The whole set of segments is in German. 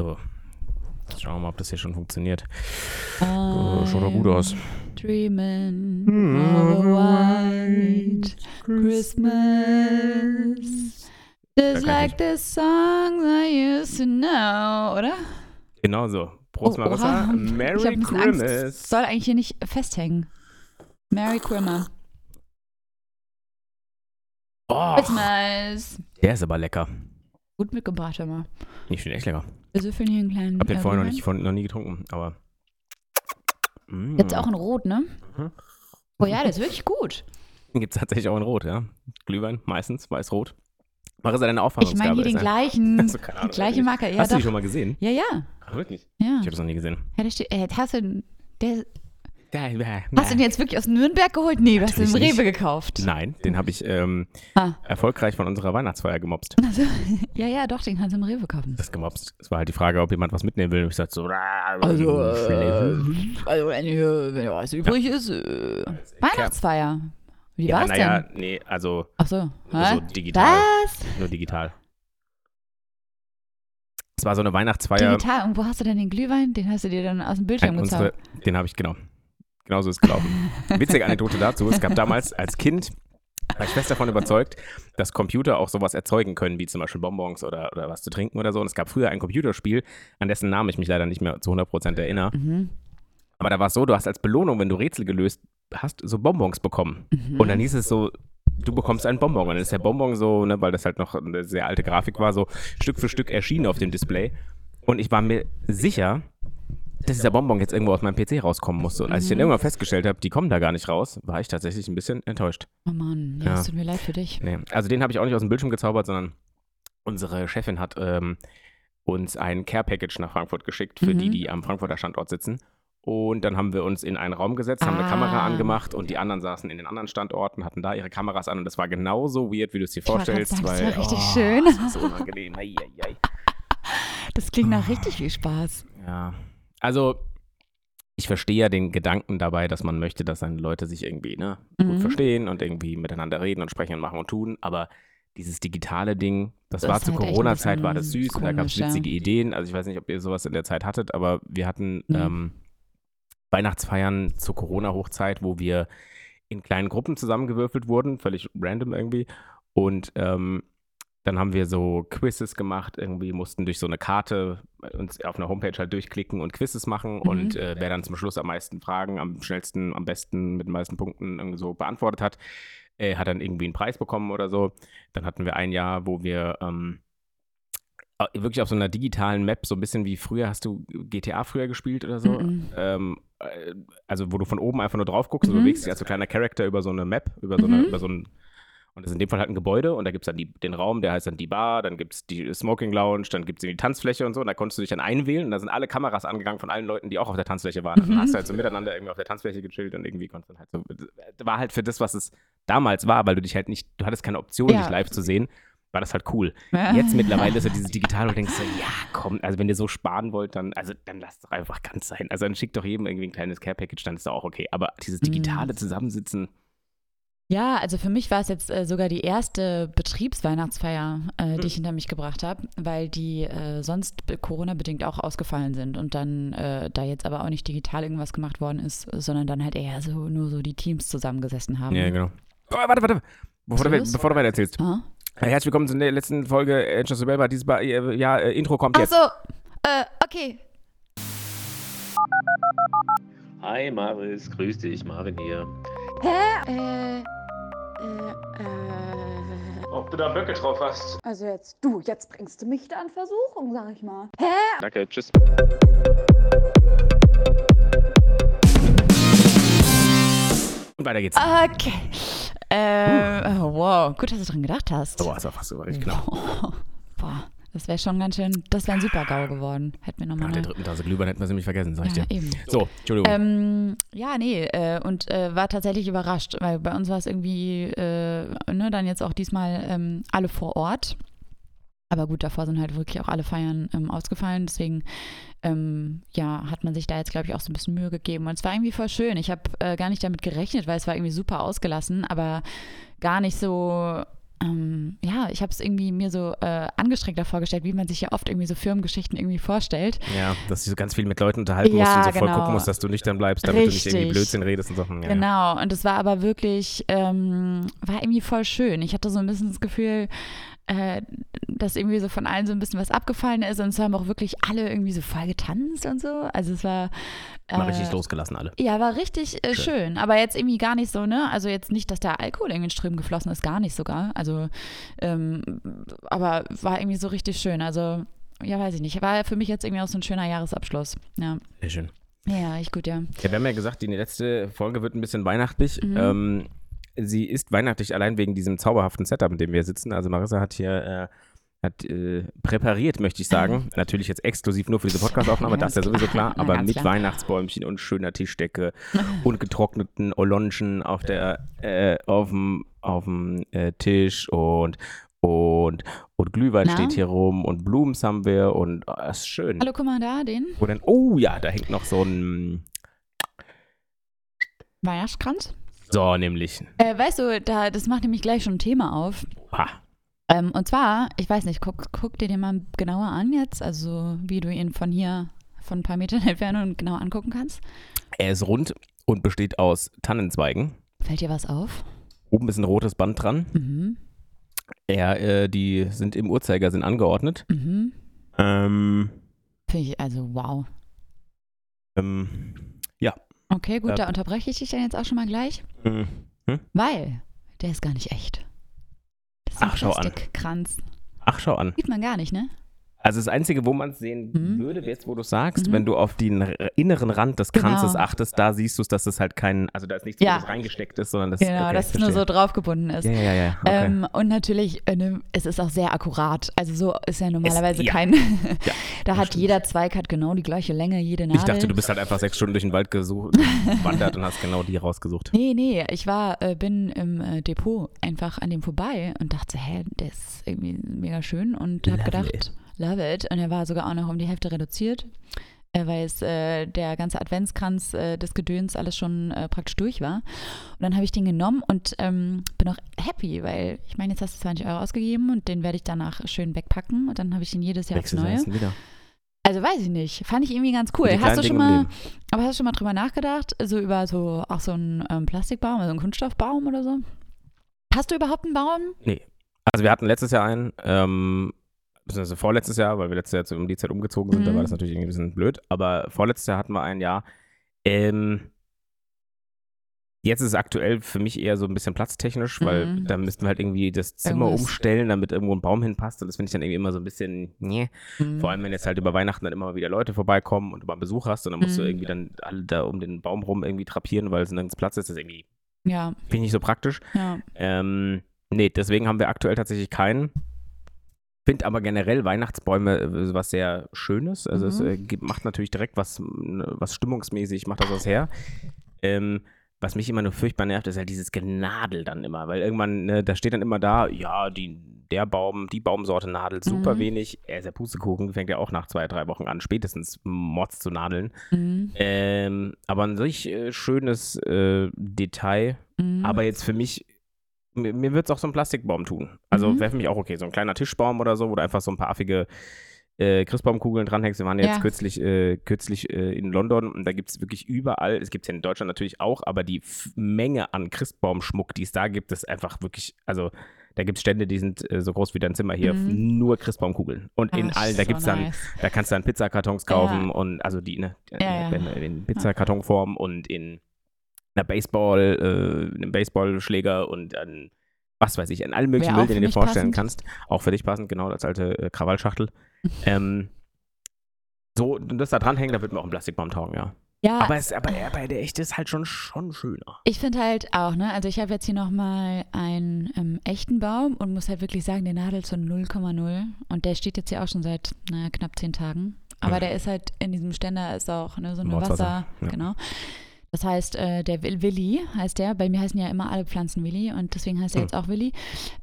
So. Schauen wir mal, ob das hier schon funktioniert. Oh, schaut doch gut aus. Dreaming of a white Christmas. Just like the songs I used to know, oder? Genau so. Prost, Oh, Marissa. oha. Merry. Christmas. Soll eigentlich hier nicht festhängen. Merry Christmas. Oh, Christmas. der ist aber lecker. Gut mitgebracht, mal. Ich finde echt lecker. Wir süffeln hier einen kleinen. Hab den äh, vorher noch, nicht, von, noch nie getrunken, aber. Mm. Jetzt auch in Rot, ne? Mhm. Oh ja, der ist wirklich gut. Gibt es tatsächlich auch in Rot, ja. Glühwein, meistens, weiß-rot. Marissa, deine Ich Auffassungsgabe meine hier den gleichen, Also, Ahnung, die gleiche. Marke. Ja, Hast du doch. die schon mal gesehen? Ja, ja. Ach, wirklich? Ja. Ich habe das noch nie gesehen. ja der steht, äh, hast du, der, hast du den jetzt wirklich aus Nürnberg geholt? Nee, du hast den im Natürlich Rewe gekauft. Nein, den habe ich ähm, Ah. erfolgreich von unserer Weihnachtsfeier gemobst. Also, ja, ja, doch, den kannst du im Rewe kaufen. Das gemobst. Es war halt die Frage, ob jemand was mitnehmen will. Und ich sagte so, Also, äh, also wenn, hier, wenn was übrig ist, äh, Weihnachtsfeier. Wie ja, war's naja, denn? nee, also Ach so. so hä? digital. Was? Nur digital. Es war so eine Weihnachtsfeier. Digital. Und wo hast du denn den Glühwein? Den hast du dir dann aus dem Bildschirm Ein- unsere, gezaubert. den habe ich, genau. Genauso ist es gelaufen. Witzige Anekdote dazu. Es gab damals als Kind, war ich fest davon überzeugt, dass Computer auch sowas erzeugen können, wie zum Beispiel Bonbons oder, oder was zu trinken oder so. Und es gab früher ein Computerspiel, an dessen Namen ich mich leider nicht mehr zu 100% erinnere. Mhm. Aber da war es so, du hast als Belohnung, wenn du Rätsel gelöst hast, so Bonbons bekommen. Mhm. Und dann hieß es so, du bekommst einen Bonbon. Und dann ist der Bonbon so, ne, weil das halt noch eine sehr alte Grafik war, so Stück für Stück erschienen auf dem Display. Und ich war mir sicher, dass dieser Bonbon jetzt irgendwo aus meinem PC rauskommen musste. Und als ich dann Mhm. irgendwann festgestellt habe, die kommen da gar nicht raus, war ich tatsächlich ein bisschen enttäuscht. Oh Mann, ja, Ja. es tut mir leid für dich. Nee. Also den habe ich auch nicht aus dem Bildschirm gezaubert, sondern unsere Chefin hat ähm, uns ein Care-Package nach Frankfurt geschickt für Mhm. die, die am Frankfurter Standort sitzen. Und dann haben wir uns in einen Raum gesetzt, haben eine Ah. Kamera angemacht und die anderen saßen in den anderen Standorten, hatten da ihre Kameras an und das war genauso weird, wie du es dir Ich vorstellst. sagen, weil, das war richtig oh, schön. Das war so unangenehm. Ei, ei, ei. Das klingt nach richtig viel Spaß. Ja. Also, ich verstehe ja den Gedanken dabei, dass man möchte, dass seine Leute sich irgendwie ne, gut Mhm. verstehen und irgendwie miteinander reden und sprechen und machen und tun. Aber dieses digitale Ding, das, Das war zur halt Corona-Zeit, war das süß und da gab es komisch, ja. witzige Ideen. Also ich weiß nicht, ob ihr sowas in der Zeit hattet, aber wir hatten Nee. ähm, Weihnachtsfeiern zur Corona-Hochzeit, wo wir in kleinen Gruppen zusammengewürfelt wurden, völlig random irgendwie. Und ähm, dann haben wir so Quizzes gemacht, irgendwie mussten durch so eine Karte uns auf einer Homepage halt durchklicken und Quizzes machen Mhm. und äh, wer dann zum Schluss am meisten Fragen, am schnellsten, am besten, mit den meisten Punkten irgendwie so beantwortet hat, äh, hat dann irgendwie einen Preis bekommen oder so. Dann hatten wir ein Jahr, wo wir ähm, äh, wirklich auf so einer digitalen Map, so ein bisschen wie früher, hast du GTA früher gespielt oder so? Mhm. Ähm, äh, also wo du von oben einfach nur drauf guckst und Mhm. du bewegst dich als so kleiner Charakter über so eine Map, über so, eine, Mhm. über so ein und das ist in dem Fall halt ein Gebäude und da gibt es dann die, den Raum, der heißt dann die Bar, dann gibt es die Smoking Lounge, dann gibt es die Tanzfläche und so und da konntest du dich dann einwählen und da sind alle Kameras angegangen von allen Leuten, die auch auf der Tanzfläche waren. Und Mhm. dann hast du halt so miteinander irgendwie auf der Tanzfläche gechillt und irgendwie konntest dann halt so, war halt für das, was es damals war, weil du dich halt nicht, du hattest keine Option, Ja. dich live zu sehen, war das halt cool. Ja. Jetzt mittlerweile ist so dieses Digital und denkst so, ja, komm, also wenn ihr so sparen wollt, dann, also dann lasst doch einfach ganz sein. Also dann schickt doch jedem irgendwie ein kleines Care-Package, dann ist doch auch okay. Aber dieses digitale Mm. Zusammensitzen, Ja, also für mich war es jetzt äh, sogar die erste Betriebsweihnachtsfeier, äh, die Mhm. ich hinter mich gebracht habe, weil die äh, sonst be- Corona-bedingt auch ausgefallen sind und dann äh, da jetzt aber auch nicht digital irgendwas gemacht worden ist, sondern dann halt eher so nur so die Teams zusammengesessen haben. ja, genau. Oh, warte, warte, bevor du, bevor du weiter erzählst. Ah? Herzlich willkommen zu der letzten Folge Angels Rebel war dieses Ba- äh, ja, äh, Intro kommt Ach jetzt. so, äh, okay. Hi Maris, grüß dich, Marvin hier. Hä? Äh, äh, äh. Ob du da Böcke drauf hast? Also jetzt, du, jetzt bringst du mich da in Versuchung, sag ich mal. Hä? Danke, tschüss. Und weiter geht's. Okay. Äh, oh, wow, gut, dass du dran gedacht hast. Oh, ist auch fast so richtig knapp. Boah, das wäre schon ganz schön, das wäre ein super GAU geworden. Hätten wir nochmal Nach der dritten Tasse Glühwein hätten wir sie nämlich vergessen, sag ich Ja, dir. eben. So, Entschuldigung. Ähm, ja, nee, äh, und äh, war tatsächlich überrascht, weil bei uns war es irgendwie, äh, ne, dann jetzt auch diesmal ähm, alle vor Ort. Aber gut, davor sind halt wirklich auch alle Feiern ähm, ausgefallen. Deswegen, ähm, ja, hat man sich da jetzt, glaube ich, auch so ein bisschen Mühe gegeben. Und es war irgendwie voll schön. Ich habe äh, gar nicht damit gerechnet, weil es war irgendwie super ausgelassen, aber gar nicht so ähm, ja, ich habe es irgendwie mir so äh, angestrengter vorgestellt, wie man sich ja oft irgendwie so Firmengeschichten irgendwie vorstellt. Ja, dass du so ganz viel mit Leuten unterhalten Ja, musst und so voll genau. gucken musst, dass du nüchtern bleibst, damit du nicht irgendwie Richtig. Blödsinn redest und Sachen. Ja, ja. Genau, und es war aber wirklich, ähm, war irgendwie voll schön. Ich hatte so ein bisschen das Gefühl, äh, dass irgendwie so von allen so ein bisschen was abgefallen ist und es haben auch wirklich alle irgendwie so voll getanzt und so. Also es war. Äh, richtig losgelassen alle. Ja, war richtig äh, Schön. schön. Aber jetzt irgendwie gar nicht so, ne? Also jetzt nicht, dass der Alkohol irgendwie in Strömen geflossen ist, gar nicht sogar. Also, ähm, aber war irgendwie so richtig schön. Also, ja, weiß ich nicht. War für mich jetzt irgendwie auch so ein schöner Jahresabschluss. Ja. Sehr schön. Ja, echt gut, ja. Ja, wir haben ja gesagt, die letzte Folge wird ein bisschen weihnachtlich. Mhm. Ähm, sie ist weihnachtlich allein wegen diesem zauberhaften Setup, in dem wir sitzen. Also Marissa hat hier äh, hat, äh, präpariert, möchte ich sagen. Natürlich jetzt exklusiv nur für diese Podcast-Aufnahme, Ja, das ist ja sowieso klar. Aber ganz mit klar. Weihnachtsbäumchen und schöner Tischdecke und getrockneten Olonchen auf der äh, auf dem auf dem äh, Tisch und und und Glühwein Na? steht hier rum und Blumen haben wir und oh, das ist schön. Hallo, guck mal da, den Wo denn, oh ja, da hängt noch so ein Weihnachtskranz. So nämlich. Äh, weißt du, da, das macht nämlich gleich schon ein Thema auf. Ha. Ähm, und zwar, ich weiß nicht, guck, guck dir den mal genauer an jetzt, also wie du ihn von hier, von ein paar Metern Entfernung genau angucken kannst. Er ist rund und besteht aus Tannenzweigen. Fällt dir was auf? Oben ist ein rotes Band dran. Mhm. Er, äh, die sind im Uhrzeigersinn angeordnet. Mhm. Ähm, Finde ich, also wow. ähm, Okay, gut, da unterbreche ich dich dann jetzt auch schon mal gleich, hm. weil der ist gar nicht echt. Das ist ein Ach, schau an. Plastikkranz. Ach, schau an. Sieht man gar nicht, ne? Also das Einzige, wo man es sehen Mhm. würde, jetzt wo du sagst, Mhm. wenn du auf den inneren Rand des Genau. Kranzes achtest, da siehst du es, dass das halt kein, also da ist nichts, Ja. wo das reingesteckt ist, sondern das Genau, okay, dass es nur so draufgebunden ist. Ja, ja, ja. Okay. Ähm, und natürlich, äh, ne, es ist auch sehr akkurat. Also so ist ja normalerweise ja. kein. Ja, da hat stimmt. jeder Zweig hat genau die gleiche Länge, jede Nadel. ich dachte, du bist halt einfach sechs Stunden durch den Wald gesucht, gewandert und hast genau die rausgesucht. Nee, nee, ich war, äh, bin im äh, Depot einfach an dem vorbei und dachte, hä, der ist irgendwie mega schön und habe gedacht. Love it. Und er war sogar auch noch um die Hälfte reduziert, äh, weil es äh, der ganze Adventskranz äh, des Gedöns alles schon äh, praktisch durch war. Und dann habe ich den genommen und ähm, bin auch happy, weil ich meine, jetzt hast du 20 Euro ausgegeben und den werde ich danach schön wegpacken und dann habe ich ihn jedes Jahr aufs Neue. wieder. Also weiß ich nicht. Fand ich irgendwie ganz cool. Hast du schon Dinge mal, aber hast du schon mal drüber nachgedacht, so über so auch so einen ähm, Plastikbaum, also einen Kunststoffbaum oder so? Hast du überhaupt einen Baum? Nee. Also wir hatten letztes Jahr einen, ähm, beziehungsweise vorletztes Jahr, weil wir letztes Jahr zu- um die Zeit umgezogen sind, da Mhm. war das natürlich irgendwie ein bisschen blöd, aber vorletztes Jahr hatten wir ein Jahr. Ähm, jetzt ist es aktuell für mich eher so ein bisschen platztechnisch, weil Mhm. da müssten wir halt irgendwie das Zimmer Irgendwas. umstellen, damit irgendwo ein Baum hinpasst und das finde ich dann irgendwie immer so ein bisschen, nee. Mhm. Vor allem, wenn jetzt halt über Weihnachten dann immer mal wieder Leute vorbeikommen und du mal Besuch hast und dann musst du Mhm. irgendwie dann alle da um den Baum rum irgendwie trapieren, weil es nirgends Platz ist, das ist irgendwie, Ja, finde ich nicht so praktisch. ja. Ähm, nee, deswegen haben wir aktuell tatsächlich keinen. Finde aber generell Weihnachtsbäume äh, was sehr Schönes. Also es Mhm. äh, gibt, macht natürlich direkt was, m, was stimmungsmäßig, macht das was her. Ähm, was mich immer nur furchtbar nervt, ist halt dieses Genadel dann immer, weil irgendwann, ne, da steht dann immer da, ja, die, der Baum, die Baumsorte nadelt super Mhm. wenig. Er ist der Pustekuchen, fängt ja auch nach zwei, drei Wochen an, spätestens Mods zu nadeln. Mhm. Ähm, aber an sich äh, schönes äh, Detail. Mhm. Aber jetzt für mich, mir, mir wird es auch so ein Plastikbaum tun. Also Mhm. wäre für mich auch okay. So ein kleiner Tischbaum oder so, wo du einfach so ein paar affige äh, Christbaumkugeln dranhängst. Wir waren jetzt Ja. kürzlich, äh, kürzlich äh, in London und da gibt es wirklich überall, es gibt es ja in Deutschland natürlich auch, aber die F Menge an Christbaumschmuck, die es da gibt, ist einfach wirklich, also da gibt es Stände, die sind äh, so groß wie dein Zimmer hier, Mhm. nur Christbaumkugeln. Und in Ach, allen, da so gibt es dann nice. da kannst du dann Pizzakartons kaufen und also die, ne, Ja, ja. in, in Pizzakartonform und in einer Baseball, äh, einem Baseballschläger und an was weiß ich, an allem möglichen Müll, den du dir vorstellen passend. kannst. Auch für dich passend, genau, als alte äh, Krawallschachtel. ähm, so, das da dranhängen, da wird mir auch ein Plastikbaum taugen, ja. Ja, Aber, es, aber, aber der echte ist halt schon, schon schöner. ich finde halt auch, ne, also ich habe jetzt hier nochmal einen ähm, echten Baum und muss halt wirklich sagen, der nadelt so 0,0 und der steht jetzt hier auch schon seit naja, knapp zehn Tagen. Aber Ja. der ist halt in diesem Ständer ist auch ne, so eine Mordswasser, Wasser, ja. genau. Das heißt, äh, der Will- Willi heißt der. Bei mir heißen ja immer alle Pflanzen Willi und deswegen heißt er Hm. jetzt auch Willi.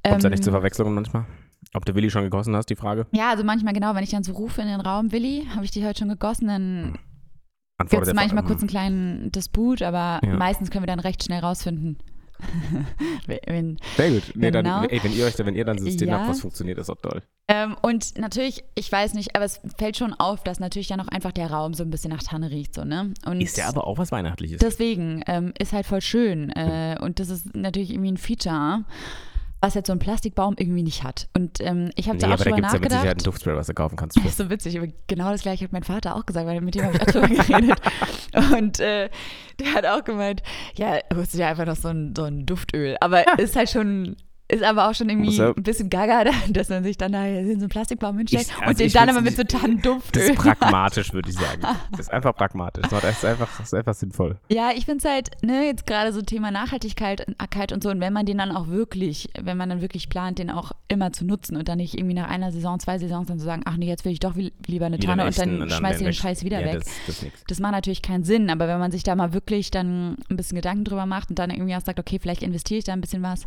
Kommt da nicht Ähm, zu Verwechslungen manchmal? Ob du Willi schon gegossen hast, die Frage? Ja, also manchmal genau, wenn ich dann so rufe in den Raum, Willi, habe ich die heute schon gegossen, dann gibt Antwortet es manchmal ähm, kurz einen kleinen Disput, aber Ja. meistens können wir dann recht schnell rausfinden, Wenn, Sehr gut. Nee, Genau. dann, ey, wenn ihr euch, wenn ihr dann ein System Ja. habt, was funktioniert, ist auch toll. ähm, und natürlich, ich weiß nicht, aber es fällt schon auf, dass natürlich dann auch einfach der Raum so ein bisschen nach Tanne riecht, so, ne? Und Ist ja aber auch was Weihnachtliches. Deswegen ähm, ist halt voll schön. Äh, und das ist natürlich irgendwie ein Feature, was jetzt so ein Plastikbaum irgendwie nicht hat. Und ähm, ich habe nee, da auch aber da gibt es ja mit Sicherheit ein nachgedacht. Duftspray, was du kaufen kannst. Das ist so witzig, aber genau das gleiche hat mein Vater auch gesagt, weil mit dem habe ich auch drüber geredet. Und äh, der hat auch gemeint, ja, holst du dir einfach noch so ein, so ein Duftöl. Aber ist halt schon, ist aber auch schon irgendwie ja- ein bisschen gaga, dass man sich dann da in so einen Plastikbaum hinstellt Ich- und also den ich dann aber mit so nicht- Das Tannenduftöl. ist pragmatisch, würde ich sagen. Das ist einfach pragmatisch. Das ist einfach, das ist einfach sinnvoll. Ja, ich finde es halt, ne, jetzt gerade so Thema Nachhaltigkeit Keit und so, und wenn man den dann auch wirklich, wenn man dann wirklich plant, den auch immer zu nutzen und dann nicht irgendwie nach einer Saison, zwei Saisons dann zu sagen, ach nee, jetzt will ich doch lieber eine Tanne und dann, echten schmeiß ich den. Scheiß wieder ja, weg. Das, das. Das macht natürlich keinen Sinn, aber wenn man sich da mal wirklich dann ein bisschen Gedanken drüber macht und dann irgendwie auch sagt, okay, vielleicht investiere ich da ein bisschen was,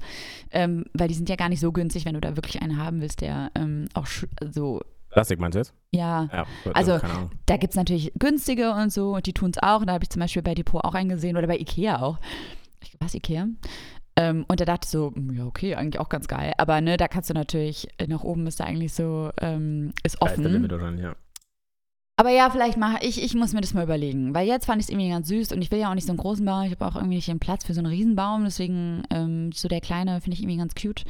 ähm, weil die sind ja gar nicht so günstig, wenn du da wirklich einen haben willst, der ähm, auch so, Plastik meinst du jetzt? ja, Ja. Also- Ahnung. da gibt es natürlich günstige und so und die tun es auch. Und da habe ich zum Beispiel bei Depot auch eingesehen oder bei Ikea auch. Ich was Ikea? Ähm, und da dachte ich so, hm, ja, okay, eigentlich auch ganz geil. Aber ne, da kannst du natürlich, äh, nach oben ist da eigentlich so, ähm, ist Da ist der offen. Limit wahrscheinlich, ja. Aber ja, vielleicht mache ich, ich muss mir das mal überlegen. Weil jetzt fand ich es irgendwie ganz süß und ich will ja auch nicht so einen großen Baum. Ich habe auch irgendwie nicht den Platz für so einen Riesenbaum. Deswegen ähm, so der kleine finde ich irgendwie ganz cute.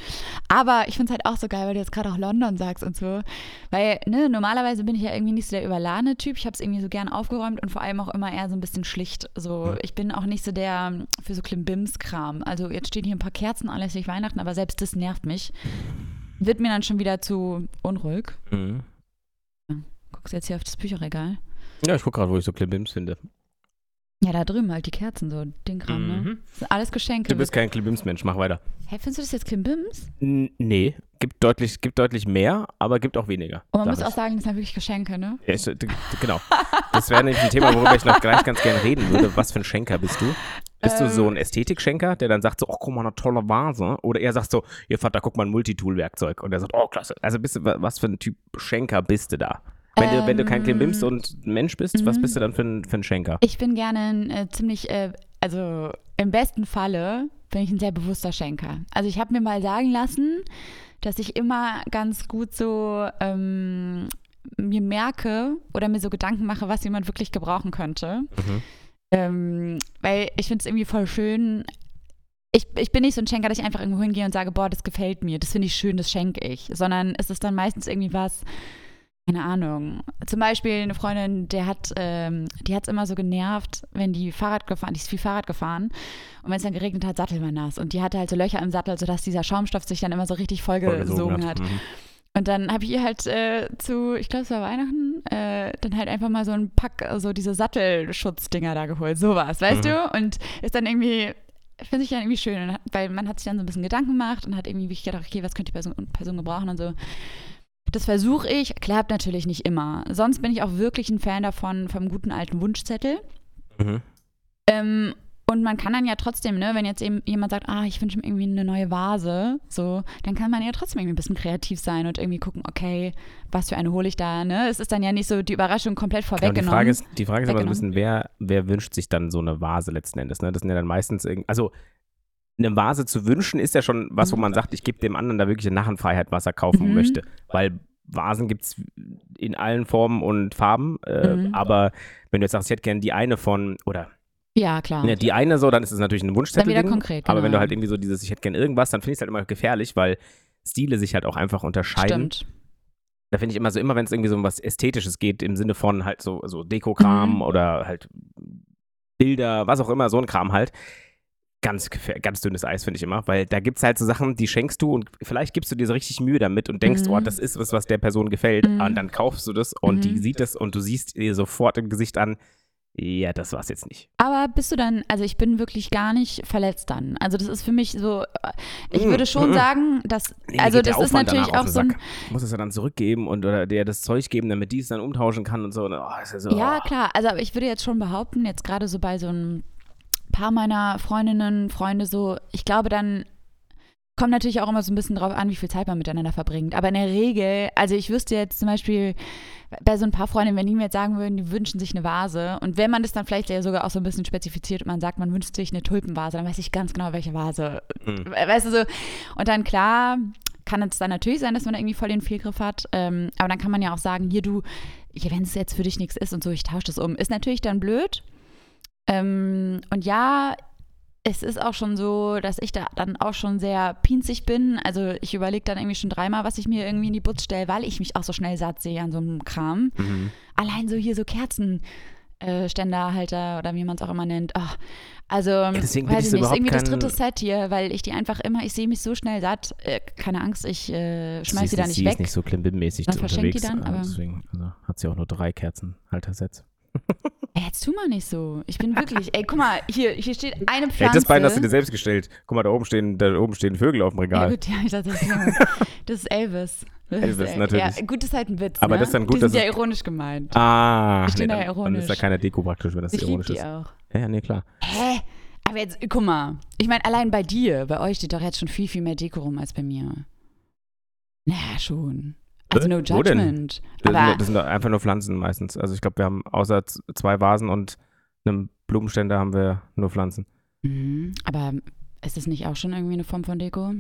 Aber ich finde es halt auch so geil, weil du jetzt gerade auch London sagst und so. Weil, ne, normalerweise bin ich ja irgendwie nicht so der überladene Typ. Ich habe es irgendwie so gern aufgeräumt und vor allem auch immer eher so ein bisschen schlicht. So, ich bin auch nicht so der für so Klimbims-Kram. Also jetzt stehen hier ein paar Kerzen, anlässlich Weihnachten, aber selbst das nervt mich. Wird mir dann schon wieder zu unruhig. Mhm. Guckst jetzt hier auf das Bücherregal. Ja, ich gucke gerade, wo ich so Klibims finde. Ja, da drüben halt die Kerzen, so den Kram, ne? Mhm. Das sind alles Geschenke. Du bist kein Klibims-Mensch, mach weiter. Hä, findest du das jetzt Klimbims? N nee, gibt deutlich, gibt deutlich mehr, aber gibt auch weniger. Und man muss ich. auch sagen, das sind wirklich Geschenke, ne? Ja, d- genau. Das wäre nämlich ein Thema, worüber ich noch gleich ganz gerne reden würde. Was für ein Schenker bist du? Bist du so Ähm. ein Ästhetikschenker, der dann sagt so, oh, guck mal, eine tolle Vase? Oder er sagt so, ihr Vater, guck mal, ein Multitool-Werkzeug. Und er sagt, oh, klasse. Also bist du, wa- was für ein Typ Schenker bist du da? Wenn, du, wenn du kein Ähm. Klimbimst und Mensch bist, was Mhm. bist du dann für ein, für ein Schenker? Ich bin gerne ein äh, ziemlich, äh, also im besten Falle bin ich ein sehr bewusster Schenker. Also ich habe mir mal sagen lassen, dass ich immer ganz gut so ähm, mir merke oder mir so Gedanken mache, was jemand wirklich gebrauchen könnte. Mhm. Ähm, weil ich finde es irgendwie voll schön. Ich, ich bin nicht so ein Schenker, dass ich einfach irgendwo hingehe und sage, boah, das gefällt mir, das finde ich schön, das schenke ich. Sondern es ist dann meistens irgendwie was, keine Ahnung. Zum Beispiel eine Freundin, der hat, ähm, die hat es immer so genervt, wenn die Fahrrad gefahren, die ist viel Fahrrad gefahren und wenn es dann geregnet hat, Sattel war nass. Und die hatte halt so Löcher im Sattel, sodass dieser Schaumstoff sich dann immer so richtig vollgesogen hat. Mhm. Und dann habe ich ihr halt äh, zu, ich glaube, es war Weihnachten, äh, dann halt einfach mal so ein Pack, so diese Sattelschutzddinger da geholt. Sowas, weißt Mhm. du? Und ist dann irgendwie, finde ich dann irgendwie schön, hat- weil man hat sich dann so ein bisschen Gedanken gemacht und hat irgendwie wirklich gedacht, okay, was könnte die Person, Person gebrauchen und so. Das versuche ich, klappt natürlich nicht immer. Sonst bin ich auch wirklich ein Fan davon, vom guten alten Wunschzettel. Mhm. Ähm, und man kann dann ja trotzdem, ne, wenn jetzt eben jemand sagt, ah, ich wünsche mir irgendwie eine neue Vase, so, dann kann man ja trotzdem irgendwie ein bisschen kreativ sein und irgendwie gucken, okay, was für eine hole ich da, ne? Es ist dann ja nicht so die Überraschung komplett Ja, und die vorweggenommen. Frage ist, die Frage ist aber so ein bisschen, wer, wer wünscht sich dann so eine Vase letzten Endes? Ne? Das sind ja dann meistens irgendwie, also eine Vase zu wünschen ist ja schon was, wo Mhm. man sagt, ich gebe dem anderen da wirklich eine Narrenfreiheit, was er kaufen Mhm. möchte. Weil Vasen gibt es in allen Formen und Farben, äh, Mhm. aber wenn du jetzt sagst, ich hätte gerne die eine von, oder ja, klar. ne, die eine so, dann ist es natürlich ein Wunschzettel. Dann wieder konkret, Aber wenn genau. du halt irgendwie so dieses, ich hätte gerne irgendwas, dann finde ich es halt immer gefährlich, weil Stile sich halt auch einfach unterscheiden. Stimmt. Da finde ich immer so, immer wenn es irgendwie so um was Ästhetisches geht, im Sinne von halt so, so Dekokram Mhm. oder halt Bilder, was auch immer, so ein Kram halt. Ganz, ganz dünnes Eis, finde ich immer, weil da gibt es halt so Sachen, die schenkst du und vielleicht gibst du dir so richtig Mühe damit und denkst, Mhm. oh, das ist was, was der Person gefällt. Mhm. Und dann kaufst du das und die Mhm. sieht das und du siehst ihr sofort im Gesicht an, ja, das war's jetzt nicht. Aber bist du dann, also ich bin wirklich gar nicht verletzt dann. Also das ist für mich so, äh, ich Mhm. würde schon Mhm. sagen, dass, Nee, also das ist natürlich auch so ein, muss es ja dann zurückgeben und oder der das Zeug geben, damit die es dann umtauschen kann und so. Und, oh, ist ja, so Ja, oh. klar. Also aber ich würde jetzt schon behaupten, jetzt gerade so bei so ein paar meiner Freundinnen, Freunde so, ich glaube, dann kommt natürlich auch immer so ein bisschen drauf an, wie viel Zeit man miteinander verbringt. Aber in der Regel, also ich wüsste jetzt zum Beispiel bei so ein paar Freundinnen, wenn die mir jetzt sagen würden, die wünschen sich eine Vase und wenn man das dann vielleicht ja sogar auch so ein bisschen spezifiziert und man sagt, man wünscht sich eine Tulpenvase, dann weiß ich ganz genau, welche Vase. Mhm. Weißt du so? Und dann klar kann es dann natürlich sein, dass man da irgendwie voll den Fehlgriff hat. Ähm, aber dann kann man ja auch sagen, hier du, ja, wenn es jetzt für dich nichts ist und so, ich tausche das um. Ist natürlich dann blöd. Ähm, und ja, es ist auch schon so, dass ich da dann auch schon sehr pinzig bin. Also ich überlege dann irgendwie schon dreimal, was ich mir irgendwie in die Butz stelle, weil ich mich auch so schnell satt sehe an so einem Kram. Mhm. Allein so hier so Kerzenständerhalter oder wie man es auch immer nennt. Ach, also, deswegen bin weiß ich nicht, ist irgendwie das dritte Set hier, weil ich die einfach immer, ich sehe mich so schnell satt. Äh, keine Angst, ich äh, Sie schmeiß ist sie da nicht sie weg. ist nicht so klimbim-mäßig verschenkt die unterwegs. dann, äh, aber- Deswegen also, hat sie auch nur drei Kerzenhaltersets. Ey, jetzt tu mal nicht so. Ich bin wirklich, ey, guck mal, hier, hier steht eine Pflanze. Hey, das Bein hast du dir selbst gestellt. Guck mal, da oben stehen, da oben stehen Vögel auf dem Ja, Regal. gut, ja, ich dachte, das ist, das ist Elvis. Das Elvis, ist, natürlich. Ja, gut, das ist halt ein Witz. Aber ne? das ist dann gut, Die sind ja es- ironisch gemeint. Ah, Ich nee, dann, dann ironisch. ist da keine Deko praktisch, wenn das ich ironisch die ist. auch. Ja, ja, nee, klar. Hä? Aber jetzt, guck mal. Ich meine, allein bei dir, bei euch steht doch jetzt schon viel, viel mehr Deko rum als bei mir. Naja, schon. Also no judgment. Das, Aber sind, das sind einfach nur Pflanzen meistens. Also ich glaube, wir haben außer zwei Vasen und einem Blumenständer haben wir nur Pflanzen. Mhm, aber ist es nicht auch schon irgendwie eine Form von Deko?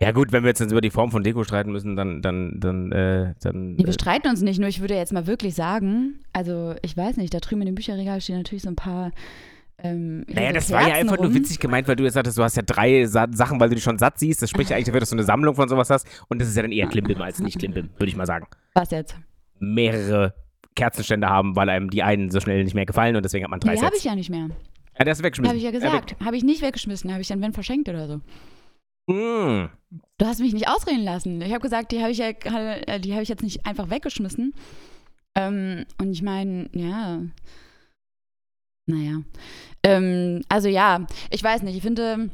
Ja gut, wenn wir jetzt über die Form von Deko streiten müssen, dann, dann, dann, äh, dann. Nee, wir äh, streiten uns nicht, nur ich würde jetzt mal wirklich sagen, also ich weiß nicht, da drüben in dem Bücherregal stehen natürlich so ein paar. Ähm, Naja, das war ja einfach nur rum. witzig gemeint, weil du jetzt sagtest, du hast ja drei Sa Sachen, weil du dich schon satt siehst. Das spricht ja eigentlich dafür, dass du eine Sammlung von sowas hast. Und das ist ja dann eher Klimbim als nicht Klimbim, würde ich mal sagen. Was jetzt? Mehrere Kerzenstände haben, weil einem die einen so schnell nicht mehr gefallen und deswegen hat man drei Die habe ich ja nicht mehr. ja, der ist weggeschmissen. Habe ich ja gesagt. Habe ich nicht weggeschmissen, habe ich dann wenn verschenkt oder so. Mm. Du hast mich nicht ausreden lassen. Ich habe gesagt, die habe ich ja äh, die habe ich jetzt nicht einfach weggeschmissen. Ähm, und ich meine, ja. Naja. Ähm, also ja, ich weiß nicht. Ich finde,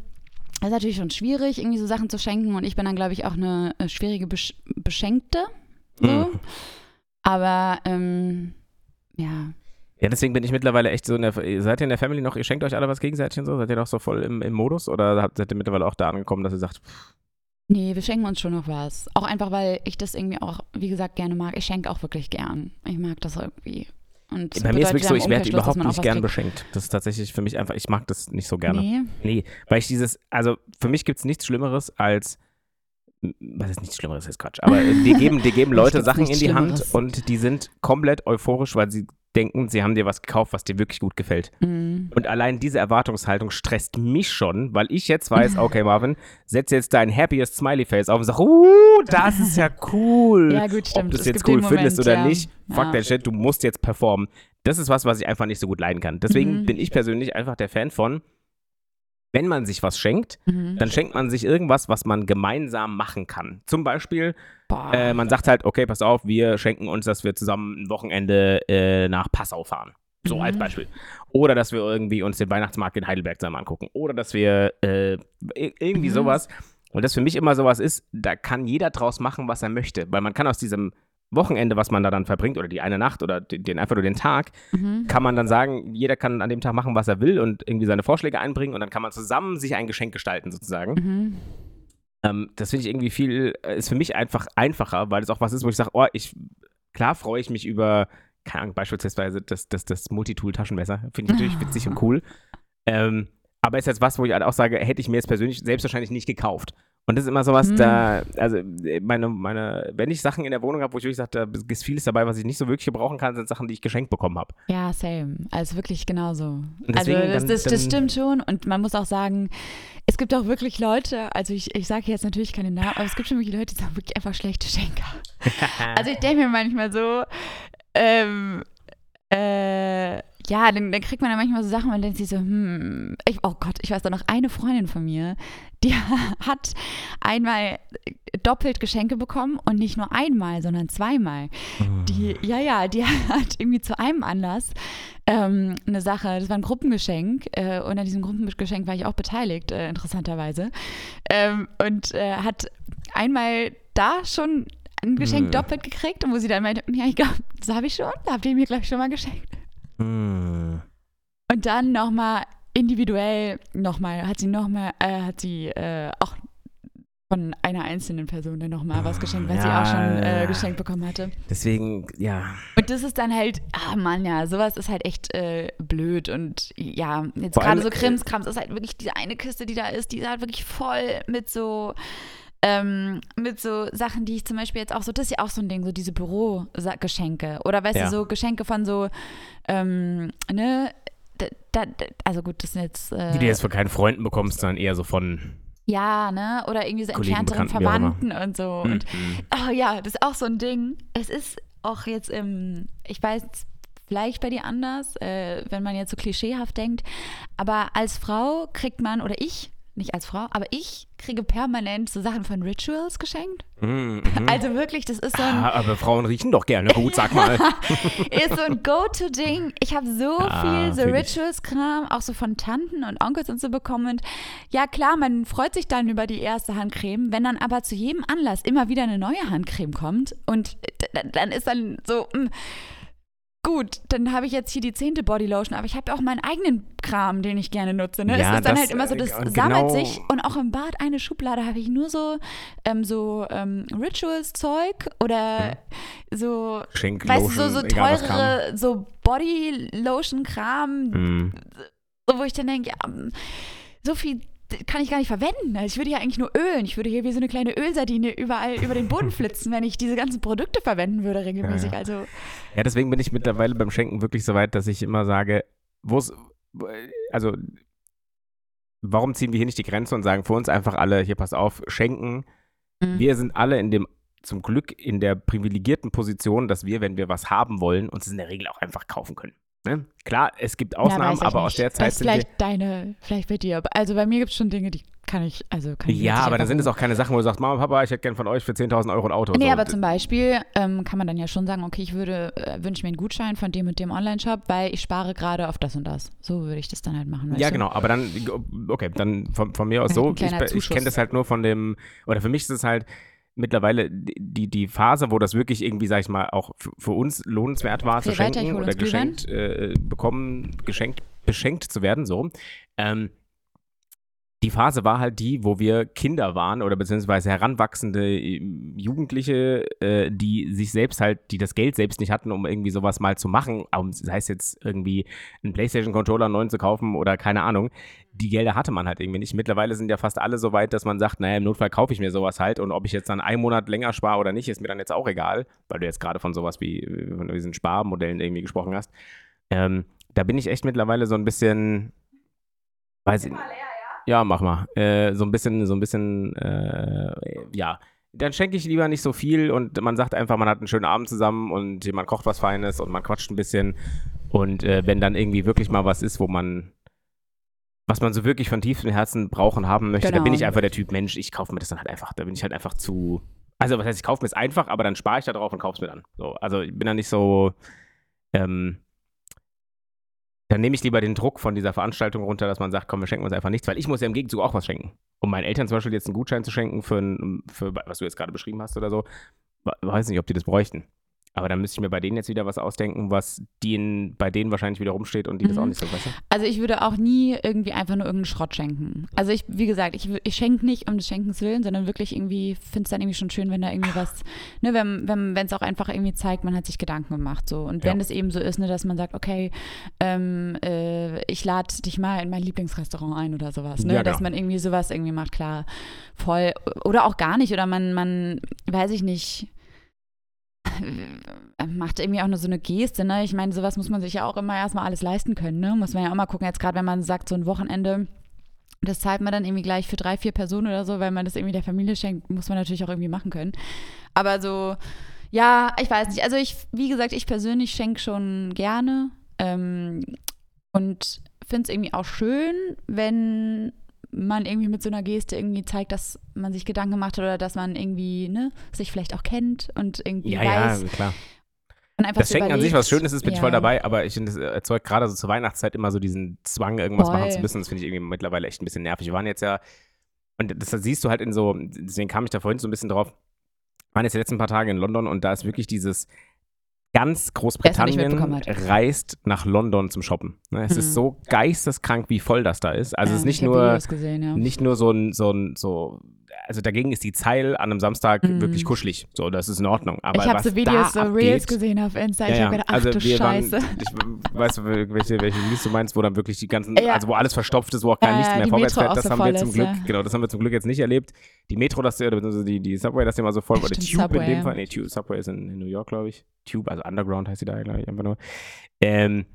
es ist natürlich schon schwierig, irgendwie so Sachen zu schenken. Und ich bin dann, glaube ich, auch eine äh, schwierige Besch Beschenkte. So. Mm. Aber ähm, ja. Ja, deswegen bin ich mittlerweile echt so in der. Seid ihr in der Family noch, ihr schenkt euch alle was gegenseitig und so? Seid ihr noch so voll im, im Modus? Oder habt- seid ihr mittlerweile auch da angekommen, dass ihr sagt, Nee, wir schenken uns schon noch was. Auch einfach, weil ich das irgendwie auch, wie gesagt, gerne mag. Ich schenke auch wirklich gern. Ich mag das irgendwie. Und bei mir ist wirklich so, ich werde überhaupt nicht gern kriegt. beschenkt. Das ist tatsächlich für mich einfach, ich mag das nicht so gerne. Nee. Nee, weil ich dieses, also für mich gibt es nichts Schlimmeres als, was ist nichts Schlimmeres, ist Quatsch, aber äh, die geben, die geben Leute Sachen in die Hand und die sind komplett euphorisch, weil sie denken, sie haben dir was gekauft, was dir wirklich gut gefällt. Mm. Und allein diese Erwartungshaltung stresst mich schon, weil ich jetzt weiß, okay, Marvin, setz jetzt dein happiest Smiley Face auf und sag, uh, das ist ja cool. Ja, gut, stimmt. Ob du es jetzt cool den findest Moment, oder ja. nicht, fuck Ja. that shit, du musst jetzt performen. Das ist was, was ich einfach nicht so gut leiden kann. Deswegen Mhm. bin ich persönlich einfach der Fan von, wenn man sich was schenkt, Mhm. dann schenkt man sich irgendwas, was man gemeinsam machen kann. Zum Beispiel, äh, man sagt halt, okay, pass auf, wir schenken uns, dass wir zusammen ein Wochenende äh, nach Passau fahren. So Mhm. als Beispiel. Oder dass wir irgendwie uns den Weihnachtsmarkt in Heidelberg zusammen angucken. Oder dass wir äh, irgendwie Mhm. sowas. Und das für mich immer sowas ist, da kann jeder draus machen, was er möchte. Weil man kann aus diesem Wochenende, was man da dann verbringt, oder die eine Nacht oder den, den einfach nur den Tag, mhm. kann man dann sagen, jeder kann an dem Tag machen, was er will und irgendwie seine Vorschläge einbringen und dann kann man zusammen sich ein Geschenk gestalten, sozusagen. Mhm. Ähm, das finde ich irgendwie viel, äh, ist für mich einfach einfacher, weil es auch was ist, wo ich sage, oh, ich, klar freue ich mich über, keine Ahnung, beispielsweise das, das, das Multitool-Taschenmesser. Finde ich natürlich witzig und cool. Ähm, aber ist jetzt was, wo ich halt auch sage, hätte ich mir jetzt persönlich selbst wahrscheinlich nicht gekauft. Und das ist immer sowas, Hm. da, also äh, meine, meine, wenn ich Sachen in der Wohnung habe, wo ich wirklich sage, da ist vieles dabei, was ich nicht so wirklich gebrauchen kann, sind Sachen, die ich geschenkt bekommen habe. Ja, same. Also wirklich genauso. Also deswegen das, dann- das, das dann- stimmt schon. Und man muss auch sagen, es gibt auch wirklich Leute, also ich, ich sage jetzt natürlich keine Namen, aber es gibt schon wirklich Leute, die sind wirklich einfach schlechte Schenker. Also ich denke mir manchmal so, ähm, äh, ja, dann, dann kriegt man dann manchmal so Sachen und denkt sich so, hm, ich, oh Gott, ich weiß da noch eine Freundin von mir, die hat einmal doppelt Geschenke bekommen und nicht nur einmal, sondern zweimal. Die, ja, ja, die hat irgendwie zu einem Anlass ähm, eine Sache, das war ein Gruppengeschenk äh, und an diesem Gruppengeschenk war ich auch beteiligt, äh, interessanterweise. Ähm, und äh, hat einmal da schon ein Geschenk Hm. doppelt gekriegt und wo sie dann meinte, ja, ich glaube, das habe ich schon, da habt ihr mir gleich schon mal geschenkt. Hm. Und dann nochmal individuell, nochmal, hat sie nochmal, äh, hat sie äh, auch von einer einzelnen Person dann nochmal was geschenkt, weil sie Ja. auch schon äh, geschenkt bekommen hatte. Deswegen, ja. Und das ist dann halt, ah Mann, ja, sowas ist halt echt äh, blöd. Und ja, jetzt gerade so äh, Krimskrams ist halt wirklich diese eine Kiste, die da ist, die ist halt wirklich voll mit so. Ähm, mit so Sachen, die ich zum Beispiel jetzt auch so, das ist ja auch so ein Ding, so diese Bürogeschenke. Oder weißt Ja. du, so Geschenke von so, ähm, ne, da, da, also gut, das sind jetzt. Äh, Die du jetzt von keinen Freunden bekommst, sondern eher so von ja, ne? Oder irgendwie so Kollegen, entfernteren. Verwandten und so. Und Mhm. oh ja, das ist auch so ein Ding. Es ist auch jetzt im, ich weiß, vielleicht bei dir anders, äh, wenn man jetzt so klischeehaft denkt. Aber als Frau kriegt man, oder ich, nicht als Frau, aber ich kriege permanent so Sachen von Rituals geschenkt. Mhm, mhm. Also wirklich, das ist so ein, Ah, aber Frauen riechen doch gerne gut, sag mal. ist so ein Go-To-Ding. Ich habe so Ja, viel so. Rituals-Kram, auch so von Tanten und Onkels und so bekommen. Und ja, klar, man freut sich dann über die erste Handcreme. Wenn dann aber zu jedem Anlass immer wieder eine neue Handcreme kommt und dann ist dann so, mh, gut, dann habe ich jetzt hier die zehnte Bodylotion, aber ich habe auch meinen eigenen Kram, den ich gerne nutze. Ne? Ja, es ist dann das, halt immer so, das äh, genau- sammelt sich und auch im Bad eine Schublade habe ich nur so, ähm, so ähm, Rituals-Zeug oder so Schenk, Weißt du, so, so teure, so Body-Lotion-Kram, Mhm. so, wo ich dann denke, ja, mm, so viel kann ich gar nicht verwenden. Also ich würde ja eigentlich nur ölen. Ich würde hier wie so eine kleine Ölsardine überall über den Boden flitzen, wenn ich diese ganzen Produkte verwenden würde regelmäßig. Ja, ja. Also Ja, deswegen bin ich mittlerweile beim Schenken wirklich so weit, dass ich immer sage, wo es, also, warum ziehen wir hier nicht die Grenze und sagen für uns einfach alle, hier pass auf, schenken. Mhm. Wir sind alle in dem, zum Glück in der privilegierten Position, dass wir, wenn wir was haben wollen, uns in der Regel auch einfach kaufen können. Ne? Klar, es gibt ja, Ausnahmen, ich aber nicht. aus der Das Zeit ist sind vielleicht deine, vielleicht bei dir. Also bei mir gibt es schon Dinge, die kann ich, also kann ich Ja, aber dann sind es auch keine Sachen, wo du sagst, Mama, Papa, ich hätte gern von euch für 10.000 Euro ein Auto. Nee, so. aber zum Beispiel ähm, kann man dann ja schon sagen, okay, ich würde, äh, wünsche mir einen Gutschein von dem und dem Online-Shop, weil ich spare gerade auf das und das. So würde ich das dann halt machen. Ja, du? genau, aber dann, okay, dann von, von mir aus Ein so, ich, ich kenne das halt nur von dem, oder für mich ist es halt mittlerweile die, die Phase, wo das wirklich irgendwie, sag ich mal, auch für, uns lohnenswert war, zu weiter, schenken oder geschenkt äh, bekommen, geschenkt, beschenkt zu werden, so. Ähm, die Phase war halt die, wo wir Kinder waren oder beziehungsweise heranwachsende äh, Jugendliche, äh, die sich selbst halt, die das Geld selbst nicht hatten, um irgendwie sowas mal zu machen, um, sei es jetzt irgendwie einen PlayStation-Controller neuen zu kaufen oder keine Ahnung. Die Gelder hatte man halt irgendwie nicht. Mittlerweile sind ja fast alle so weit, dass man sagt, naja, im Notfall kaufe ich mir sowas halt und ob ich jetzt dann einen Monat länger spare oder nicht, ist mir dann jetzt auch egal, weil du jetzt gerade von sowas wie von diesen Sparmodellen irgendwie gesprochen hast. Ähm, da bin ich echt mittlerweile so ein bisschen, weiß ich ja, mach mal. Äh, so ein bisschen, so ein bisschen, äh, ja. Dann schenke ich lieber nicht so viel und man sagt einfach, man hat einen schönen Abend zusammen und man kocht was Feines und man quatscht ein bisschen. Und äh, wenn dann irgendwie wirklich mal was ist, wo man, was man so wirklich von tiefstem Herzen brauchen haben möchte, da Genau. bin ich einfach der Typ Mensch, ich kaufe mir das dann halt einfach. Da bin ich halt einfach zu. Also, was heißt, ich kaufe mir es einfach, aber dann spare ich da drauf und kaufe es mir dann. So, also ich bin da nicht so, ähm, dann nehme ich lieber den Druck von dieser Veranstaltung runter, dass man sagt, komm, wir schenken uns einfach nichts, weil ich muss ja im Gegenzug auch was schenken. Um meinen Eltern zum Beispiel jetzt einen Gutschein zu schenken für, ein, für was du jetzt gerade beschrieben hast oder so, we- weiß nicht, ob die das bräuchten. Aber dann müsste ich mir bei denen jetzt wieder was ausdenken, was denen, bei denen wahrscheinlich wieder rumsteht und die das Mhm. auch nicht so weißt du? Also ich würde auch nie irgendwie einfach nur irgendeinen Schrott schenken. Also ich, wie gesagt, ich, ich schenke nicht um des Schenkens willen, sondern wirklich irgendwie, finde es dann irgendwie schon schön, wenn da irgendwie was, ne, wenn wenn wenn, es auch einfach irgendwie zeigt, man hat sich Gedanken gemacht so. Und wenn Ja. es eben so ist, ne, dass man sagt, okay, ähm, äh, ich lade dich mal in mein Lieblingsrestaurant ein oder sowas, ne? Ja, Dass genau. man irgendwie sowas irgendwie macht, klar, voll. Oder auch gar nicht. Oder man, man, weiß ich nicht, macht irgendwie auch nur so eine Geste, ne? Ich meine, sowas muss man sich ja auch immer erstmal alles leisten können, ne? Muss man ja auch mal gucken, jetzt gerade wenn man sagt, so ein Wochenende, das zahlt man dann irgendwie gleich für drei, vier Personen oder so, weil man das irgendwie der Familie schenkt, muss man natürlich auch irgendwie machen können. Aber so, ja, ich weiß nicht. Also ich, wie gesagt, ich persönlich schenke schon gerne ähm, und finde es irgendwie auch schön, wenn man irgendwie mit so einer Geste irgendwie zeigt, dass man sich Gedanken gemacht hat oder dass man irgendwie, ne, sich vielleicht auch kennt und irgendwie Ja, weiß ja, klar. Das Schenken an sich was überlegt, Schönes ist, bin ich ja. voll dabei, aber ich finde, das erzeugt gerade so zur Weihnachtszeit immer so diesen Zwang, irgendwas Voll. machen zu müssen. Das finde ich irgendwie mittlerweile echt ein bisschen nervig. Wir waren jetzt ja, und das siehst du halt in so, deswegen kam ich da vorhin so ein bisschen drauf, waren jetzt die letzten paar Tage in London und da ist wirklich dieses ganz Großbritannien reist nach London zum Shoppen. Ne? Es Mhm. ist so geisteskrank, wie voll das da ist. Also Ja, es ist nicht nur, gesehen, ja. nicht nur so ein, so ein, so, also dagegen ist die Zeil an einem Samstag Mhm. wirklich kuschelig. So, das ist in Ordnung. Aber ich habe so Videos, so Reels abgeht, gesehen auf Insta. Ja, ich ja. habe gedacht, ach also du Scheiße. Waren, ich weiß, du, welche, welche Reels du meinst, wo dann wirklich die ganzen, Ja. also wo alles verstopft ist, wo auch Ja, Licht ja, mehr vorwärts fährt. Das so haben wir zum ist, Glück, ja. genau, das haben wir zum Glück jetzt nicht erlebt. Die Metro, das oder beziehungsweise die, die Subway, das immer so voll, stimmt, Tube Subway, in dem ja. Fall. Nee, Tube, Subway ist in, in New York, glaube ich. Tube, also Underground heißt sie da, glaube ich, einfach nur. Ähm,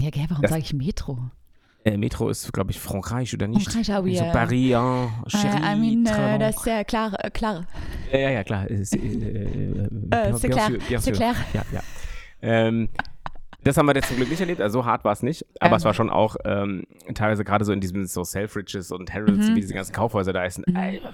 Ja, gell, warum sage ich Metro? Äh, Metro ist, glaube ich, Frankreich oder nicht? Frankreich auch So wieder. Paris, ja, Chérie, I mean, Trabant. das ist ja klar. Äh, klar. Ja, ja, ja, klar. Äh, c'est- clair. C'est clair. Ja, ja. Ähm, das haben wir jetzt zum Glück nicht erlebt, also so hart war es nicht. Aber Ähm. es war schon auch ähm, teilweise gerade so in diesem so Selfridges und Harrods, Mhm. wie diese ganzen Kaufhäuser da ist. Mhm. Alter,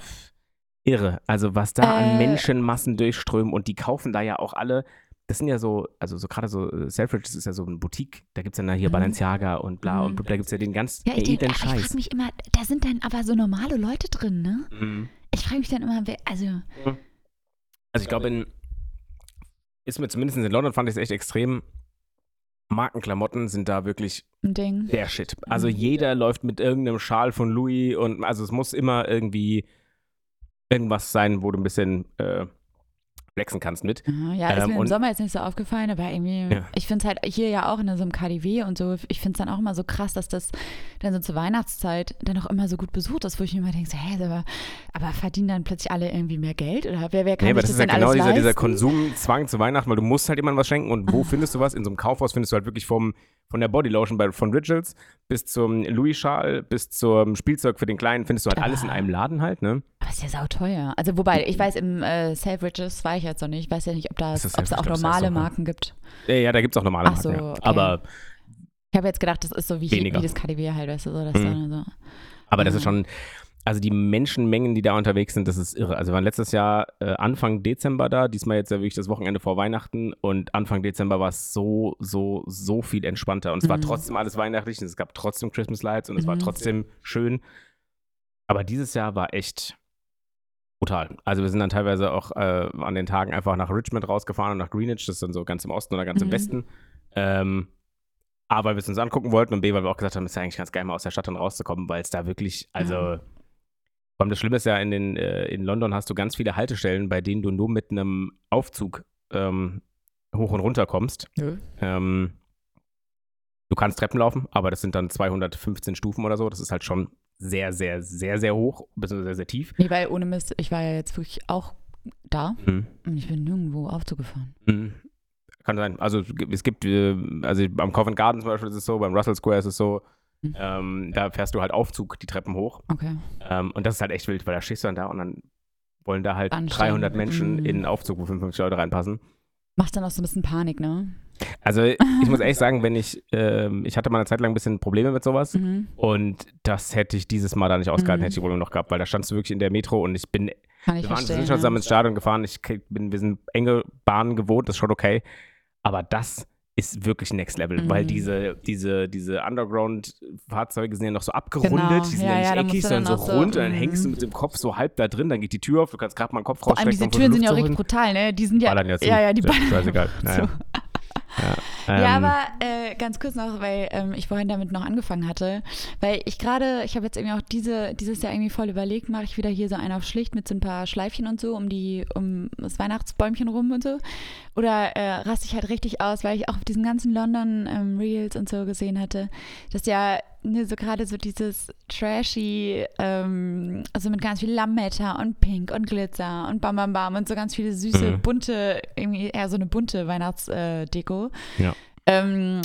irre. Also was da Äh. an Menschenmassen durchströmen und die kaufen da ja auch alle. Das sind ja so, also so gerade so äh, Selfridges ist ja so eine Boutique. Da gibt es dann da hier Mhm. Balenciaga und bla Mhm. und da gibt es ja den ganz Ja, ich, denk, edlen ich frage Scheiß. mich immer, da sind dann aber so normale Leute drin, ne? Mhm. Ich frage mich dann immer, wer, also, Also ich glaube, in ist mir zumindest in London fand ich es echt extrem. Markenklamotten sind da wirklich ein Ding. der Shit. Also Mhm. jeder läuft mit irgendeinem Schal von Louis und also es muss immer irgendwie irgendwas sein, wo du ein bisschen äh, flexen kannst mit. Aha, Ja, ist Ähm, mir im Sommer jetzt nicht so aufgefallen, aber irgendwie, Ja. ich finde es halt hier ja auch in so einem KDW und so, ich finde es dann auch immer so krass, dass das dann so zur Weihnachtszeit dann auch immer so gut besucht ist, wo ich mir immer denke, so, hä, aber, aber verdienen dann plötzlich alle irgendwie mehr Geld oder wer, wer kann Nee, aber das das ist ja genau dieser, dieser? Konsumzwang zu Weihnachten, weil du musst halt jemandem was schenken und wo Ah. findest du was? In so einem Kaufhaus findest du halt wirklich vom, von der Bodylotion bei, von Rituals bis zum Louis-Schal bis zum Spielzeug für den Kleinen findest du halt alles in einem Laden halt, ne? Aber ist ja sauteuer. Also wobei, ich weiß, im äh, Selfridges war ich jetzt noch nicht, ich weiß ja nicht, ob ob es auch normale. Marken gibt. Ja, ja da gibt es auch normale Ach so, Marken, ja. okay. Aber Ich habe jetzt gedacht, das ist so wie, Weniger. wie das KDW halt, weißt du, so, Mhm. so. Aber das ist schon, also die Menschenmengen, die da unterwegs sind, das ist irre. Also wir waren letztes Jahr äh, Anfang Dezember da, diesmal jetzt ja wirklich das Wochenende vor Weihnachten und Anfang Dezember war es so, so, so viel entspannter und es war Mhm. trotzdem alles weihnachtlich und es gab trotzdem Christmas Lights und es war Mhm. trotzdem schön. Aber dieses Jahr war echt brutal. Also wir sind dann teilweise auch äh, an den Tagen einfach nach Richmond rausgefahren und nach Greenwich, das ist dann so ganz im Osten oder ganz im Mhm. Westen. Ähm, A, weil wir es uns angucken wollten und B, weil wir auch gesagt haben, es ist ja eigentlich ganz geil, mal aus der Stadt dann rauszukommen, weil es da wirklich, also, Ja. vor allem das Schlimme ist ja, in, den, äh, in London hast du ganz viele Haltestellen, bei denen du nur mit einem Aufzug ähm, hoch und runter kommst. Nö. Ähm, du kannst Treppen laufen, aber das sind dann 215 Stufen oder so. Das ist halt schon sehr, sehr, sehr, sehr hoch, beziehungsweise sehr, sehr tief. Nee, weil ohne Mist, ich war ja jetzt wirklich auch da Mhm. und ich bin nirgendwo Aufzug gefahren. Mhm. Kann sein. Also es gibt, äh, also am Covent Garden zum Beispiel ist es so, beim Russell Square ist es so, Mhm. ähm, da fährst du halt Aufzug die Treppen hoch. Okay. Ähm, und das ist halt echt wild, weil da stehst du dann da und dann wollen da halt Anstrengend. 300 Menschen Mhm. in einen Aufzug, wo 55 Leute reinpassen. Macht dann auch so ein bisschen Panik, ne? Also ich muss ehrlich sagen, wenn ich, ähm, ich hatte mal eine Zeit lang ein bisschen Probleme mit sowas Mhm. und das hätte ich dieses Mal da nicht ausgehalten, Mhm. hätte ich die Probleme noch gehabt, weil da standst du wirklich in der Metro und ich bin Kann ich Wir, waren, wir verstehen. sind schon zusammen ins Stadion gefahren. Ich bin, wir sind enge Bahnen gewohnt, das ist schon okay. Aber das ist wirklich Next Level, weil Mhm. diese, diese, diese Underground-Fahrzeuge sind ja noch so abgerundet, Genau. die sind Ja, ja, ja, nicht musst eckig, sondern so auch so, rund und dann mhm. hängst du mit dem Kopf so halb da drin, dann geht die Tür auf, du kannst gerade mal den Kopf Vor allem diese Türen sind ja auch richtig brutal, ne? Die sind ja. Ballern ja zu. Ja, ja, die ballern. scheißegal. Naja. Ja, Ja, ähm, aber äh, ganz kurz noch, weil ähm, ich vorhin damit noch angefangen hatte, weil ich gerade, ich habe jetzt irgendwie auch diese, dieses Jahr irgendwie voll überlegt, mache ich wieder hier so einen auf schlicht mit so ein paar Schleifchen und so um die, um das Weihnachtsbäumchen rum und so. Oder äh, raste ich halt richtig aus, weil ich auch auf diesen ganzen London ähm, Reels und so gesehen hatte, dass ja ne, so gerade so dieses trashy, ähm, also mit ganz viel Lametta und Pink und Glitzer und Bam Bam Bam und so ganz viele süße, Mhm. bunte, irgendwie eher so eine bunte Weihnachtsdeko. Ja. Ähm,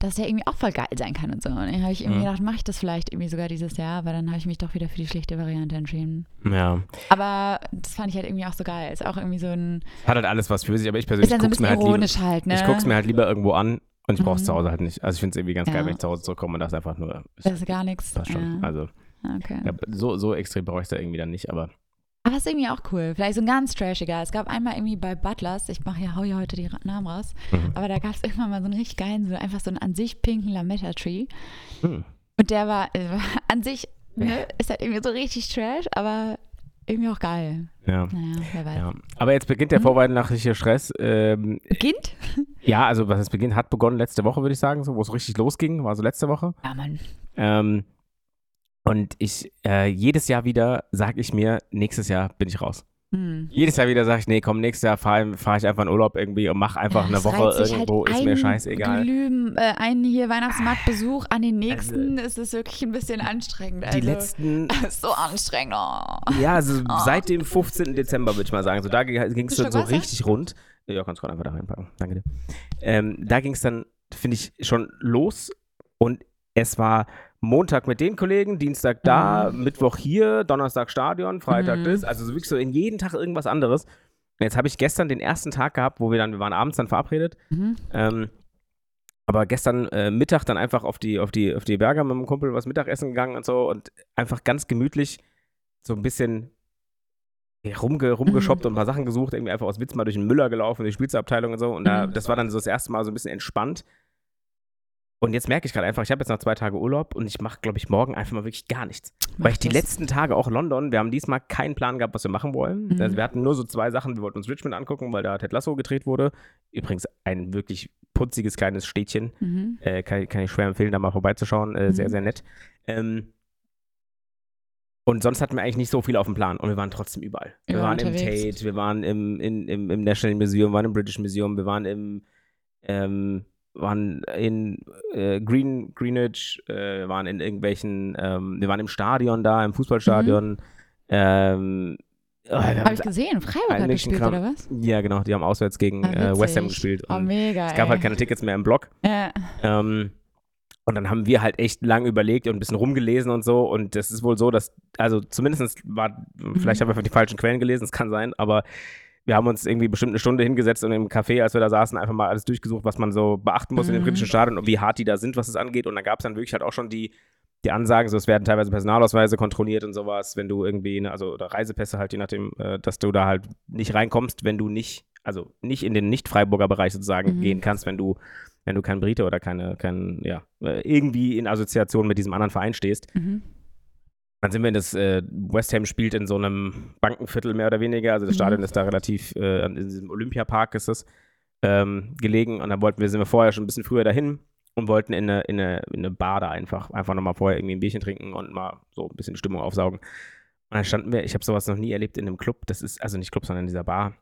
dass der irgendwie auch voll geil sein kann und so. Und dann habe ich irgendwie Mhm. gedacht, mache ich das vielleicht irgendwie sogar dieses Jahr, aber dann habe ich mich doch wieder für die schlichte Variante entschieden. ja. Aber das fand ich halt irgendwie auch so geil. Ist auch irgendwie so ein, Hat halt alles was für sich, aber ich persönlich ein guck's mir halt lieber. halt, ne? Ich guck's mir halt lieber irgendwo an und ich brauch's Mhm. zu Hause halt nicht. Also ich finde es irgendwie ganz geil, Ja. wenn ich zu Hause zurückkomme und das einfach nur. Das ist gar nichts. passt schon. Ja. Also Okay. ja, so, so extrem brauche ich da irgendwie dann nicht, aber Aber ist irgendwie auch cool. Vielleicht so ein ganz trashiger. Es gab einmal irgendwie bei Butlers, ich mache ja, hau ja heute die Namen raus, Mhm. aber da gab es irgendwann mal so einen richtig geilen, so einfach so einen an sich pinken Lametta-Tree. hm. Und der war äh, an sich, ne, ist halt irgendwie so richtig trash, aber irgendwie auch geil. ja. Naja, wer weiß. Ja. Aber jetzt beginnt der Mhm. vorweihnachtliche Stress. Ähm, Beginnt? ja, also was es beginnt, hat begonnen letzte Woche, würde ich sagen, so, wo es richtig losging, war so letzte Woche. Ja, Mann. Ähm, Und ich, äh, jedes Jahr wieder sage ich mir, nächstes Jahr bin ich raus. Hm. Jedes Jahr wieder sage ich, nee, komm, nächstes Jahr fahre fahr ich einfach in Urlaub irgendwie und mache einfach Ja, eine Woche sich irgendwo, halt ist mir scheißegal. Glühen, äh, ein hier Weihnachtsmarktbesuch an den nächsten ist es wirklich ein bisschen anstrengend. Also, Die letzten, so anstrengend. Oh. ja, also Oh. seit dem 15. Dezember würde ich mal sagen, so da ging es schon so Wasser? richtig rund. Ja, kannst du gerade einfach da reinpacken. Danke dir. Ähm, da ging es dann, finde ich, schon los und es war Montag mit den Kollegen, Dienstag da, Mittwoch hier, Donnerstag Stadion, Freitag Mhm. das. Also so wirklich so in jeden Tag irgendwas anderes. Und jetzt habe ich gestern den ersten Tag gehabt, wo wir dann, wir waren abends dann verabredet. Mhm. Ähm, aber gestern äh, Mittag dann einfach auf die, auf, die, auf die Berge mit dem Kumpel was Mittagessen gegangen und so und einfach ganz gemütlich so ein bisschen rumge, rumgeshoppt und ein paar Sachen gesucht, irgendwie einfach aus Witz mal durch den Müller gelaufen, die Spielzeugabteilung und so. Und da, Mhm. das war dann so das erste Mal so ein bisschen entspannt. Und jetzt merke ich gerade einfach, ich habe jetzt noch zwei Tage Urlaub und ich mache, glaube ich, morgen einfach mal wirklich gar nichts. Weil ich die das. letzten Tage auch London, wir haben diesmal keinen Plan gehabt, was wir machen wollen. Mhm. Also wir hatten nur so zwei Sachen. Wir wollten uns Richmond angucken, weil da Ted Lasso gedreht wurde. Übrigens ein wirklich putziges kleines Städtchen. Mhm. Äh, kann, kann ich schwer empfehlen, da mal vorbeizuschauen. Äh, Sehr, Mhm. sehr nett. Ähm, und sonst hatten wir eigentlich nicht so viel auf dem Plan. Und wir waren trotzdem überall. Wir Überall waren im unterwegs. Tate, wir waren im, in, im, im National Museum, wir waren im British Museum, wir waren im ähm, waren in äh, Green, Greenwich, äh, wir waren in irgendwelchen, ähm, wir waren im Stadion da, im Fußballstadion. Ähm, oh, haben Habe ich gesehen, Freiburg hat gespielt, Kram. oder was? ja, genau, die haben auswärts gegen Ah, äh, West Ham gespielt. Oh, mega. es gab ey. halt keine Tickets mehr im Block. Ja. Ähm, und dann haben wir halt echt lang überlegt und ein bisschen rumgelesen und so. Und das ist wohl so, dass, also zumindest war, vielleicht haben wir einfach die falschen Quellen gelesen, es kann sein, aber wir haben uns irgendwie bestimmt eine Stunde hingesetzt und im Café, als wir da saßen, einfach mal alles durchgesucht, was man so beachten muss in dem Mhm. britischen Stadion und wie hart die da sind, was es angeht. Und dann gab es dann wirklich halt auch schon die, die Ansagen, so es werden teilweise Personalausweise kontrolliert und sowas, wenn du irgendwie, ne, also oder Reisepässe halt, je nachdem, äh, dass du da halt nicht reinkommst, wenn du nicht, also nicht in den Nicht-Freiburger Bereich sozusagen Mhm. gehen kannst, wenn du wenn du kein Brite oder keine, kein, ja, äh, irgendwie in Assoziation mit diesem anderen Verein stehst. Mhm. Dann sind wir in das, äh, West Ham spielt in so einem Bankenviertel mehr oder weniger, also das Mhm. Stadion ist da relativ, äh, in diesem Olympiapark ist es, ähm, gelegen und dann wollten wir, sind wir vorher schon ein bisschen früher dahin und wollten in eine, in eine, in eine Bar da einfach, einfach nochmal vorher irgendwie ein Bierchen trinken und mal so ein bisschen Stimmung aufsaugen. Und dann standen wir, ich habe sowas noch nie erlebt in einem Club, das ist, also nicht Club, sondern in dieser Bar,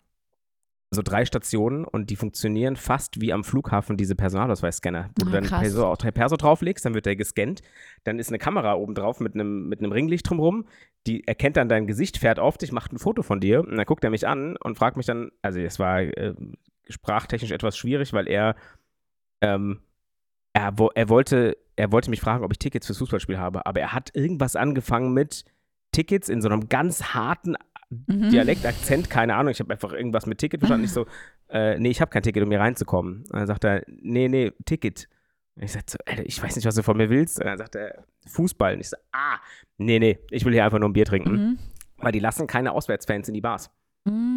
so drei Stationen und die funktionieren fast wie am Flughafen diese Personalausweisscanner, wo Ah, du dann krass. Perso, Perso drauflegst, dann wird der gescannt, dann ist eine Kamera oben drauf mit einem, mit einem Ringlicht drumrum, die erkennt dann dein Gesicht, fährt auf dich, macht ein Foto von dir und dann guckt er mich an und fragt mich dann, also es war äh, sprachtechnisch etwas schwierig, weil er, ähm, er, wo, er, wollte, er wollte mich fragen, ob ich Tickets fürs Fußballspiel habe, aber er hat irgendwas angefangen mit Tickets in so einem ganz harten Mhm. Dialekt, Akzent, keine Ahnung. Ich habe einfach irgendwas mit Ticket verstanden. Ich so, äh, nee, ich habe kein Ticket, um hier reinzukommen. Und dann sagt er, nee, nee, Ticket. Und ich sagte so, Alter, ich weiß nicht, was du von mir willst. Und dann sagt er, Fußball. Und ich so, ah, nee, nee, ich will hier einfach nur ein Bier trinken. Mhm. Weil die lassen keine Auswärtsfans in die Bars.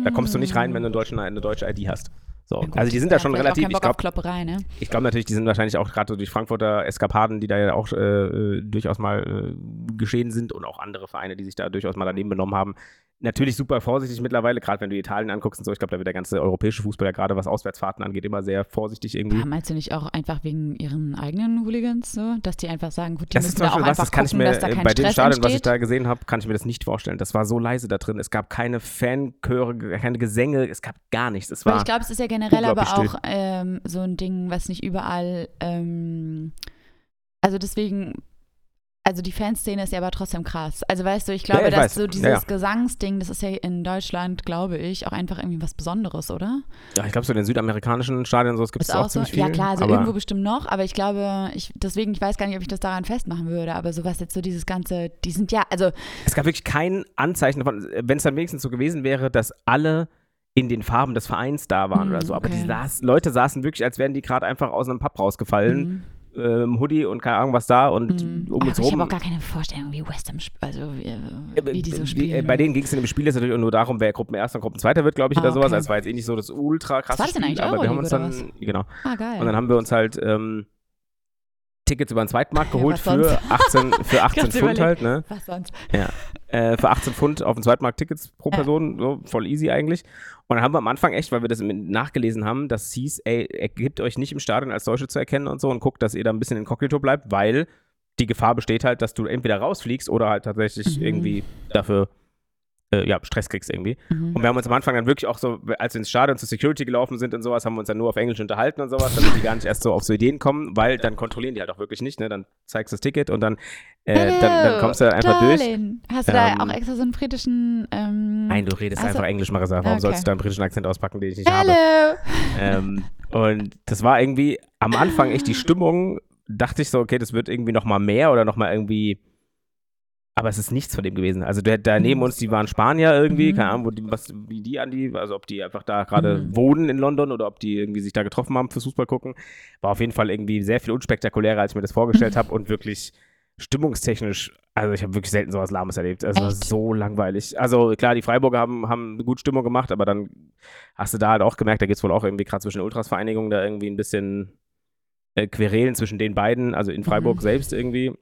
Da kommst du nicht rein, wenn du einen deutschen, eine deutsche ID hast. So, gut. also die sind da schon relativ, ich glaube, ne? ich glaube natürlich, die sind wahrscheinlich auch gerade so durch Frankfurter Eskapaden, die da ja auch äh, äh, durchaus mal äh, geschehen sind und auch andere Vereine, die sich da durchaus mal daneben benommen haben. Natürlich super vorsichtig mittlerweile, gerade wenn du Italien anguckst und so. Ich glaube, da wird der ganze europäische Fußball ja gerade was Auswärtsfahrten angeht, immer sehr vorsichtig irgendwie. Ja, meinst du nicht auch einfach wegen ihren eigenen Hooligans so, dass die einfach sagen, gut, die Das ist müssen zum da auch was, einfach das kann ich gucken, mir dass da kein bei dem Stress Stadion, was ich entsteht? da gesehen habe, kann ich mir das nicht vorstellen. Das war so leise da drin. Es gab keine Fanchöre, keine Gesänge, es gab gar nichts. Es war ich glaube, es ist ja generell aber auch ähm, so ein Ding, was nicht überall, ähm, also deswegen, also die Fanszene ist ja aber trotzdem krass. Also weißt du, ich glaube, Ja, ich dass weiß. so Ja, dieses ja. Gesangsding, das ist ja in Deutschland, glaube ich, auch einfach irgendwie was Besonderes, oder? ja, ich glaube, so in den südamerikanischen Stadien so, es gibt es Ist auch, auch so? ziemlich viel. Ja klar, also irgendwo bestimmt noch, aber ich glaube, ich, deswegen, ich weiß gar nicht, ob ich das daran festmachen würde, aber sowas jetzt so dieses ganze, die sind ja, also Es gab wirklich kein Anzeichen davon, wenn es dann wenigstens so gewesen wäre, dass alle in den Farben des Vereins da waren Mm, oder so. Aber die okay. saß, Leute saßen wirklich, als wären die gerade einfach aus einem Pub rausgefallen. mhm. Ähm, Hoodie und keine Ahnung was da und Mhm. um uns ich habe rum. auch gar keine Vorstellung, wie West Ham, also wie, Äh, wie die so äh, spielen. Bei denen ging es in dem Spiel jetzt natürlich nur darum, wer Gruppenerster und Gruppenzweiter wird, glaube ich, Ah, oder sowas. okay. Also es war jetzt eh nicht so das ultra krasse war das denn Spiel, eigentlich, aber wir haben uns dann, genau. ah, geil. Und dann haben wir uns halt ähm, Tickets über den Zweitmarkt Ja, geholt was für sonst? 18, für 18 Ganz Pfund halt, ne? Was sonst? äh, für 18 Pfund auf dem Zweitmarkt Tickets pro Ja. Person, so voll easy eigentlich. Und dann haben wir am Anfang echt, weil wir das nachgelesen haben, dass es hieß, ey, ergibt euch nicht im Stadion als Deutsche zu erkennen und so und guckt, dass ihr da ein bisschen inkognito bleibt, weil die Gefahr besteht halt, dass du entweder rausfliegst oder halt tatsächlich Mhm. irgendwie dafür äh, ja, Stress kriegst irgendwie. Mhm. Und wir haben uns am Anfang dann wirklich auch so, als wir ins Stadion zur Security gelaufen sind und sowas, haben wir uns dann nur auf Englisch unterhalten und sowas, damit die gar nicht erst so auf so Ideen kommen, weil dann kontrollieren die halt auch wirklich nicht, ne? Dann zeigst du das Ticket und dann, äh, dann, dann kommst du einfach durch. Darling. Hast du Ähm, da auch extra so einen britischen. Ähm, Nein, du redest Also- einfach Englisch, Marissa. Warum Okay. sollst du da einen britischen Akzent auspacken, den ich nicht habe? Hello! Ähm, und das war irgendwie am Anfang echt die Stimmung, dachte ich so, okay, das wird irgendwie noch mal mehr oder noch mal irgendwie aber es ist nichts von dem gewesen. Also der, da neben uns, die waren Spanier irgendwie, Mhm. keine Ahnung, wo die, was, wie die an die, also ob die einfach da gerade Mhm. wohnen in London oder ob die irgendwie sich da getroffen haben fürs Fußball gucken. War auf jeden Fall irgendwie sehr viel unspektakulärer, als ich mir das vorgestellt habe und wirklich stimmungstechnisch, also ich habe wirklich selten sowas Lahmes erlebt. Es war so langweilig. Also klar, die Freiburger haben, haben eine gute Stimmung gemacht, aber dann hast du da halt auch gemerkt, da gibt es wohl auch irgendwie gerade zwischen den Ultrasvereinigungen da irgendwie ein bisschen äh, Querelen zwischen den beiden, also in Freiburg Mhm. selbst irgendwie.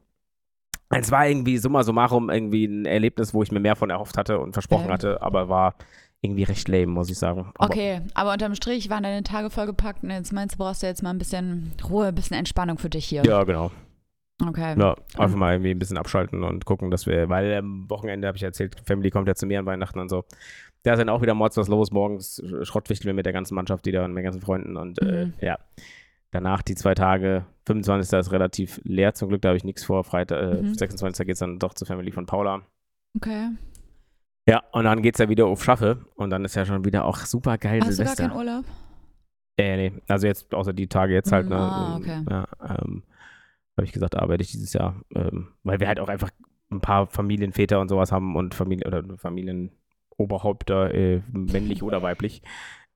Es war irgendwie summa summarum irgendwie ein Erlebnis, wo ich mir mehr von erhofft hatte und versprochen Ähm. hatte, aber war irgendwie recht lame, muss ich sagen. Aber Okay, aber unterm Strich waren deine Tage vollgepackt und jetzt meinst du, brauchst du jetzt mal ein bisschen Ruhe, ein bisschen Entspannung für dich hier. Ja, genau. Okay. Ja, einfach mal irgendwie ein bisschen abschalten und gucken, dass wir, weil am Wochenende habe ich erzählt, Family kommt ja zu mir an Weihnachten und so. Da ist dann auch wieder mords was los. Morgens schrottwichteln wir mit der ganzen Mannschaft wieder und mit den ganzen Freunden und Mhm. äh, ja. Danach die zwei Tage, 25. ist relativ leer zum Glück, da habe ich nichts vor. Freitag, äh, Mhm. 26. geht es dann doch zur Family von Paula. Okay. Ja, und dann geht es ja wieder auf Schaffe und dann ist ja schon wieder auch super geil Hast du gar Silvester. keinen Urlaub? Äh, nee, also jetzt außer die Tage jetzt halt, Mhm, ne? ah, okay. Ja, ähm, habe ich gesagt, arbeite ich dieses Jahr, ähm, weil wir halt auch einfach ein paar Familienväter und sowas haben und Familien oder Familienoberhäupter, äh, männlich oder weiblich,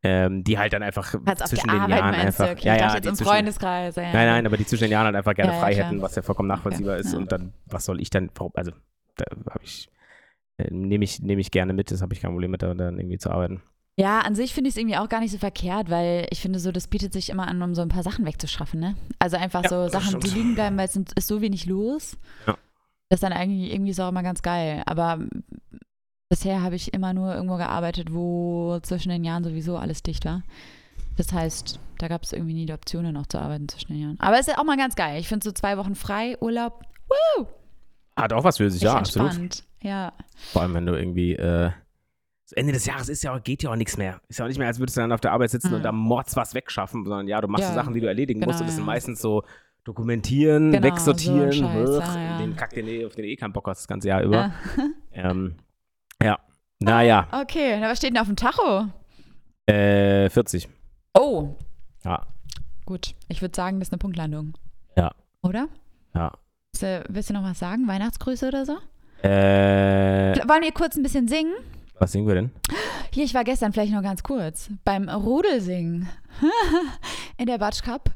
ähm, die halt dann einfach auf zwischen den Arbeit Jahren einfach, du? Okay, ja, ich ja, jetzt im zwischen, Freundeskreis. Ja, nein, nein, aber die zwischen den Jahren halt einfach gerne Ja, frei hätten, was ja vollkommen nachvollziehbar ist und dann, was soll ich dann, also da habe ich, äh, nehme ich, nehme ich gerne mit, das habe ich kein Problem mit, da dann irgendwie zu arbeiten. Ja, an sich finde ich es irgendwie auch gar nicht so verkehrt, weil ich finde so, das bietet sich immer an, um so ein paar Sachen wegzuschaffen, ne? Also einfach so Sachen, die liegen bleiben, weil es ist so wenig los. Ja. Das ist dann eigentlich irgendwie so auch immer ganz geil. Aber bisher habe ich immer nur irgendwo gearbeitet, wo zwischen den Jahren sowieso alles dicht war. Das heißt, da gab es irgendwie nie die Option, noch zu arbeiten zwischen den Jahren. Aber es ist ja auch mal ganz geil. Ich finde so zwei Wochen frei, Urlaub, Hat auch was für sich, ja, absolut. Ja. Vor allem, wenn du irgendwie, äh, das Ende des Jahres ist ja, auch- geht ja auch nichts mehr. Ist ja auch nicht mehr, als würdest du dann auf der Arbeit sitzen Mhm. und da mords was wegschaffen, sondern ja, du machst Ja. so Sachen, die du erledigen Genau, musst und das sind ja. meistens so dokumentieren, Genau, wegsortieren, so Scheiß, ugh, ja, ja. den Kack, den, du- auf den du eh keinen Bock hast das ganze Jahr über. ja. Ähm, naja, Okay, na, was steht denn auf dem Tacho? äh, 40. Oh, Ja, gut. Ich würde sagen, das ist eine Punktlandung. Ja. Oder? ja. Willst du, willst du noch was sagen? Weihnachtsgrüße oder so? Äh, Wollen wir kurz ein bisschen singen? was singen wir denn? Hier, ich war gestern vielleicht noch ganz kurz beim Rudelsingen in der Batsch Cup.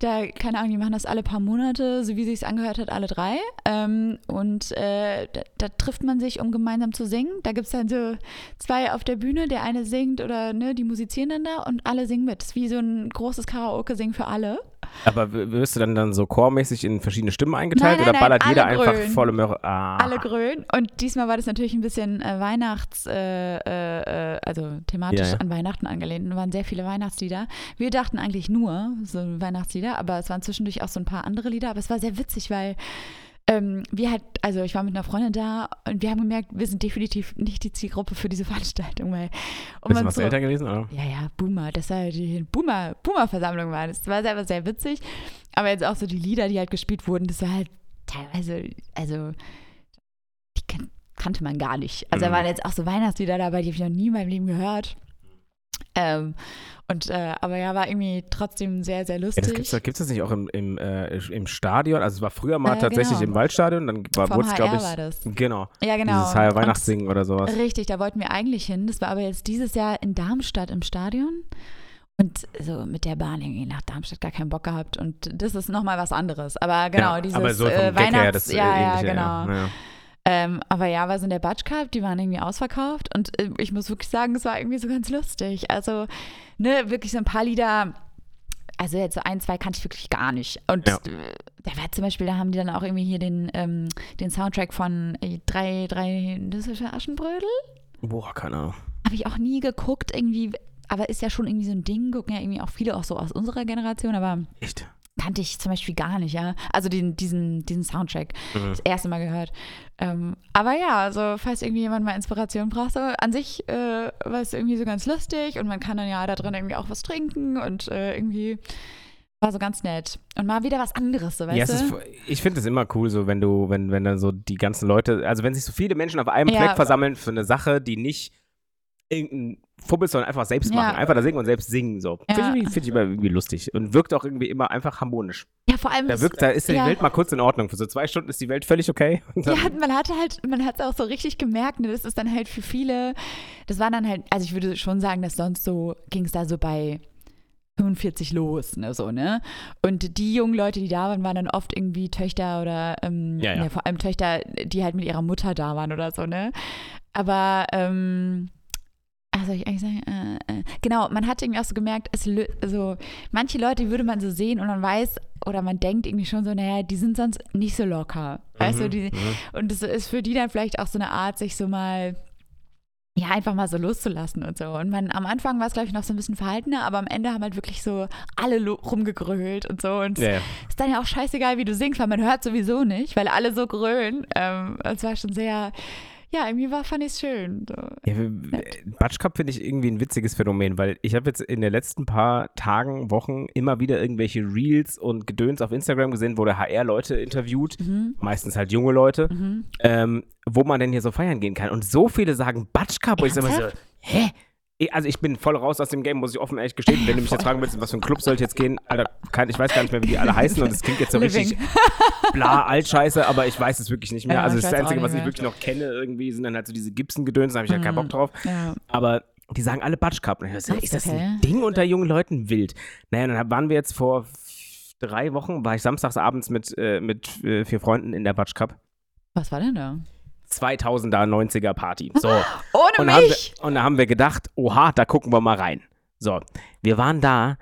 Da, keine Ahnung, die machen das alle paar Monate, so wie sich angehört hat, alle drei. Ähm, und äh, da, da trifft man sich, um gemeinsam zu singen. Da gibt es dann so zwei auf der Bühne, der eine singt oder ne, die musizieren dann da und alle singen mit. Das ist wie so ein großes Karaoke-Singen für alle. Aber wirst du dann, dann so chormäßig in verschiedene Stimmen eingeteilt Nein, nein, oder ballert nein, jeder alle einfach volle Möhre? Ah. alle grölen. Und diesmal war das natürlich ein bisschen äh, Weihnachts, äh, äh, also thematisch Ja, ja. an Weihnachten angelehnt. Es waren sehr viele Weihnachtslieder. Wir dachten eigentlich nur so Weihnachtslieder, aber es waren zwischendurch auch so ein paar andere Lieder. Aber es war sehr witzig, weil ähm, wir halt, also ich war mit einer Freundin da und wir haben gemerkt, wir sind definitiv nicht die Zielgruppe für diese Veranstaltung, weil um Bist du was so, älter gewesen? Oder? ja, ja, Boomer, das war die Boomer, Boomer-Versammlung war. Das war selber sehr witzig. Aber jetzt auch so die Lieder, die halt gespielt wurden, das war halt teilweise, also die kan kannte man gar nicht. Also da Mhm. waren jetzt auch so Weihnachtslieder dabei, die habe ich noch nie in meinem Leben gehört. Ähm, und äh, aber ja, war irgendwie trotzdem sehr, sehr Ja, lustig. das gibt's, gibt's das nicht auch im, im, äh, im Stadion? Also es war früher mal Äh, tatsächlich genau. im Waldstadion, dann war, wurde es, glaube HR ich. war das. Genau. ja, genau. Dieses Und- Weihnachtssingen oder sowas. Richtig, da wollten wir eigentlich hin. Das war aber jetzt dieses Jahr in Darmstadt im Stadion. Und so mit der Bahn irgendwie nach Darmstadt gar keinen Bock gehabt. Und das ist nochmal was anderes. Aber genau, ja, dieses aber so äh, Gag her, Weihnachts... das ja, ja, genau. Ja, ja. Ähm, aber ja, war so in der Batsch Cup, die waren irgendwie ausverkauft. Und äh, ich muss wirklich sagen, es war irgendwie so ganz lustig. Also, ne, wirklich so ein paar Lieder... Also jetzt so ein, zwei kannte ich wirklich gar nicht. Und Ja. äh, da war zum Beispiel, da haben die dann auch irgendwie hier den, ähm, den Soundtrack von äh, drei, drei, ja Aschenbrödel? Boah, keine Ahnung. Habe ich auch nie geguckt, irgendwie, aber ist ja schon irgendwie so ein Ding, gucken ja irgendwie auch viele auch so aus unserer Generation, aber Echt? Kannte ich zum Beispiel gar nicht, ja. Also den, diesen, diesen Soundtrack. Mhm. Das erste Mal gehört. Ähm, aber ja, also falls irgendwie jemand mal Inspiration braucht, so an sich äh, war es irgendwie so ganz lustig und man kann dann ja da drin irgendwie auch was trinken und äh, irgendwie war so ganz nett. Und mal wieder was anderes, so, weißt Ja, du? ist, ich finde es immer cool, so wenn du, wenn, wenn dann so die ganzen Leute, also wenn sich so viele Menschen auf einem Ja. Fleck versammeln für eine Sache, die nicht irgendein Fubbel, sondern einfach selbst Ja. machen. Einfach da singen und selbst singen. So. Ja. Finde ich, find ich immer irgendwie lustig. Und wirkt auch irgendwie immer einfach harmonisch. ja, vor allem. Da wirkt, da ist die ja. Welt mal kurz in Ordnung. Für so zwei Stunden ist die Welt völlig okay. Ja, man hatte halt, man hat es auch so richtig gemerkt, ne? das ist dann halt für viele, das war dann halt, also ich würde schon sagen, dass sonst so, ging es da so bei 45 los, ne, so, ne? Und die jungen Leute, die da waren, waren dann oft irgendwie Töchter oder, ähm, Ja, ja. ne, vor allem Töchter, die halt mit ihrer Mutter da waren oder so, ne? Aber, ähm, was soll ich eigentlich sagen? Äh, äh, genau, man hat irgendwie auch so gemerkt, es, lö- also manche Leute würde man so sehen und man weiß oder man denkt irgendwie schon so, naja, die sind sonst nicht so locker. Mhm, die, mhm. und es ist für die dann vielleicht auch so eine Art, sich so mal, ja, einfach mal so loszulassen und so. Und man, am Anfang war es, glaube ich, noch so ein bisschen verhaltener, aber am Ende haben halt wirklich so alle rumgegrölt und so. Und es ist dann ja auch scheißegal, wie du singst, weil man hört sowieso nicht, weil alle so grölen. Ähm, es war schon sehr, ja, irgendwie war, fand ich es schön. So. Ja, wir- Batsch Cup finde ich irgendwie ein witziges Phänomen, weil ich habe jetzt in den letzten paar Tagen, Wochen immer wieder irgendwelche Reels und Gedöns auf Instagram gesehen, wo der HR Leute interviewt, Mhm. meistens halt junge Leute, Mhm. ähm, wo man denn hier so feiern gehen kann. Und so viele sagen Batsch Cup. Und ich immer so, hä? Also ich bin voll raus aus dem Game, muss ich offen ehrlich gestehen. Wenn du mich jetzt fragen willst, was für ein Club soll ich jetzt gehen, Alter, kein, ich weiß gar nicht mehr, wie die alle heißen und es klingt jetzt so richtig Living. bla, Altscheiße, aber ich weiß es wirklich nicht mehr. Ja, also das auch Einzige, was ich wirklich noch kenne irgendwie, sind dann halt so diese Gibson-Gedöns, da habe ich ja keinen Mhm. Bock drauf. Ja. Aber die sagen alle Batsch Cup. Und ich so, Ach, ist das okay. ein Ding unter jungen Leuten? Wild. Naja, dann waren wir jetzt vor drei Wochen, war ich samstags abends mit, äh, mit äh, vier Freunden in der Batsch Cup. Was war denn da? 2000er, 90er Party. So. Ohne Und mich! wir, und da haben wir gedacht, oha, da gucken wir mal rein. So, wir waren da.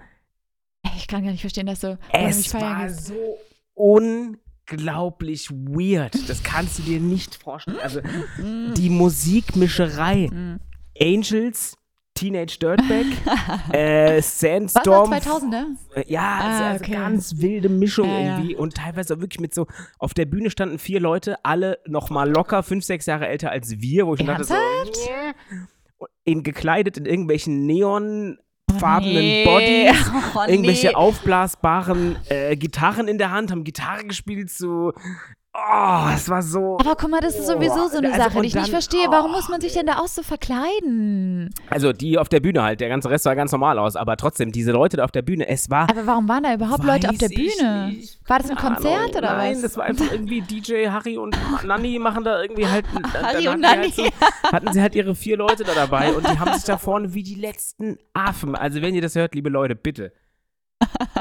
Ich kann gar nicht verstehen, dass du ohne mich Es feiern war gehst. so unglaublich weird. Das kannst du dir nicht vorstellen. Also, die Musikmischerei. Mhm. Angels, Teenage Dirtbag, äh, Was war Sandstorm. 2000er? Äh, Ja, Ah, also, also okay. ganz wilde Mischung Ja, ja. irgendwie. Und teilweise auch wirklich mit so, auf der Bühne standen vier Leute, alle noch mal locker fünf, sechs Jahre älter als wir, wo ich schon dachte so, Ernsthaft? in gekleidet in irgendwelchen neonfarbenen Nee. Bodies, Oh, irgendwelche nee. aufblasbaren äh, Gitarren in der Hand, haben Gitarre gespielt zu, oh, es war so, Aber guck mal, das ist sowieso so eine Also, Sache, die ich nicht dann- verstehe. Warum muss man sich denn da auch so verkleiden? also die auf der Bühne halt, der ganze Rest sah ganz normal aus, aber trotzdem, diese Leute da auf der Bühne, es war Aber warum waren da überhaupt Leute auf der Bühne? nicht. War das ein Konzert Ahnung. oder Nein, was? das war einfach irgendwie DJ Harry und Nanni machen da irgendwie halt. Harry und Nanni. Halt so, hatten sie halt ihre vier Leute da dabei und die haben sich da vorne wie die letzten Affen. Also, wenn ihr das hört, liebe Leute, bitte.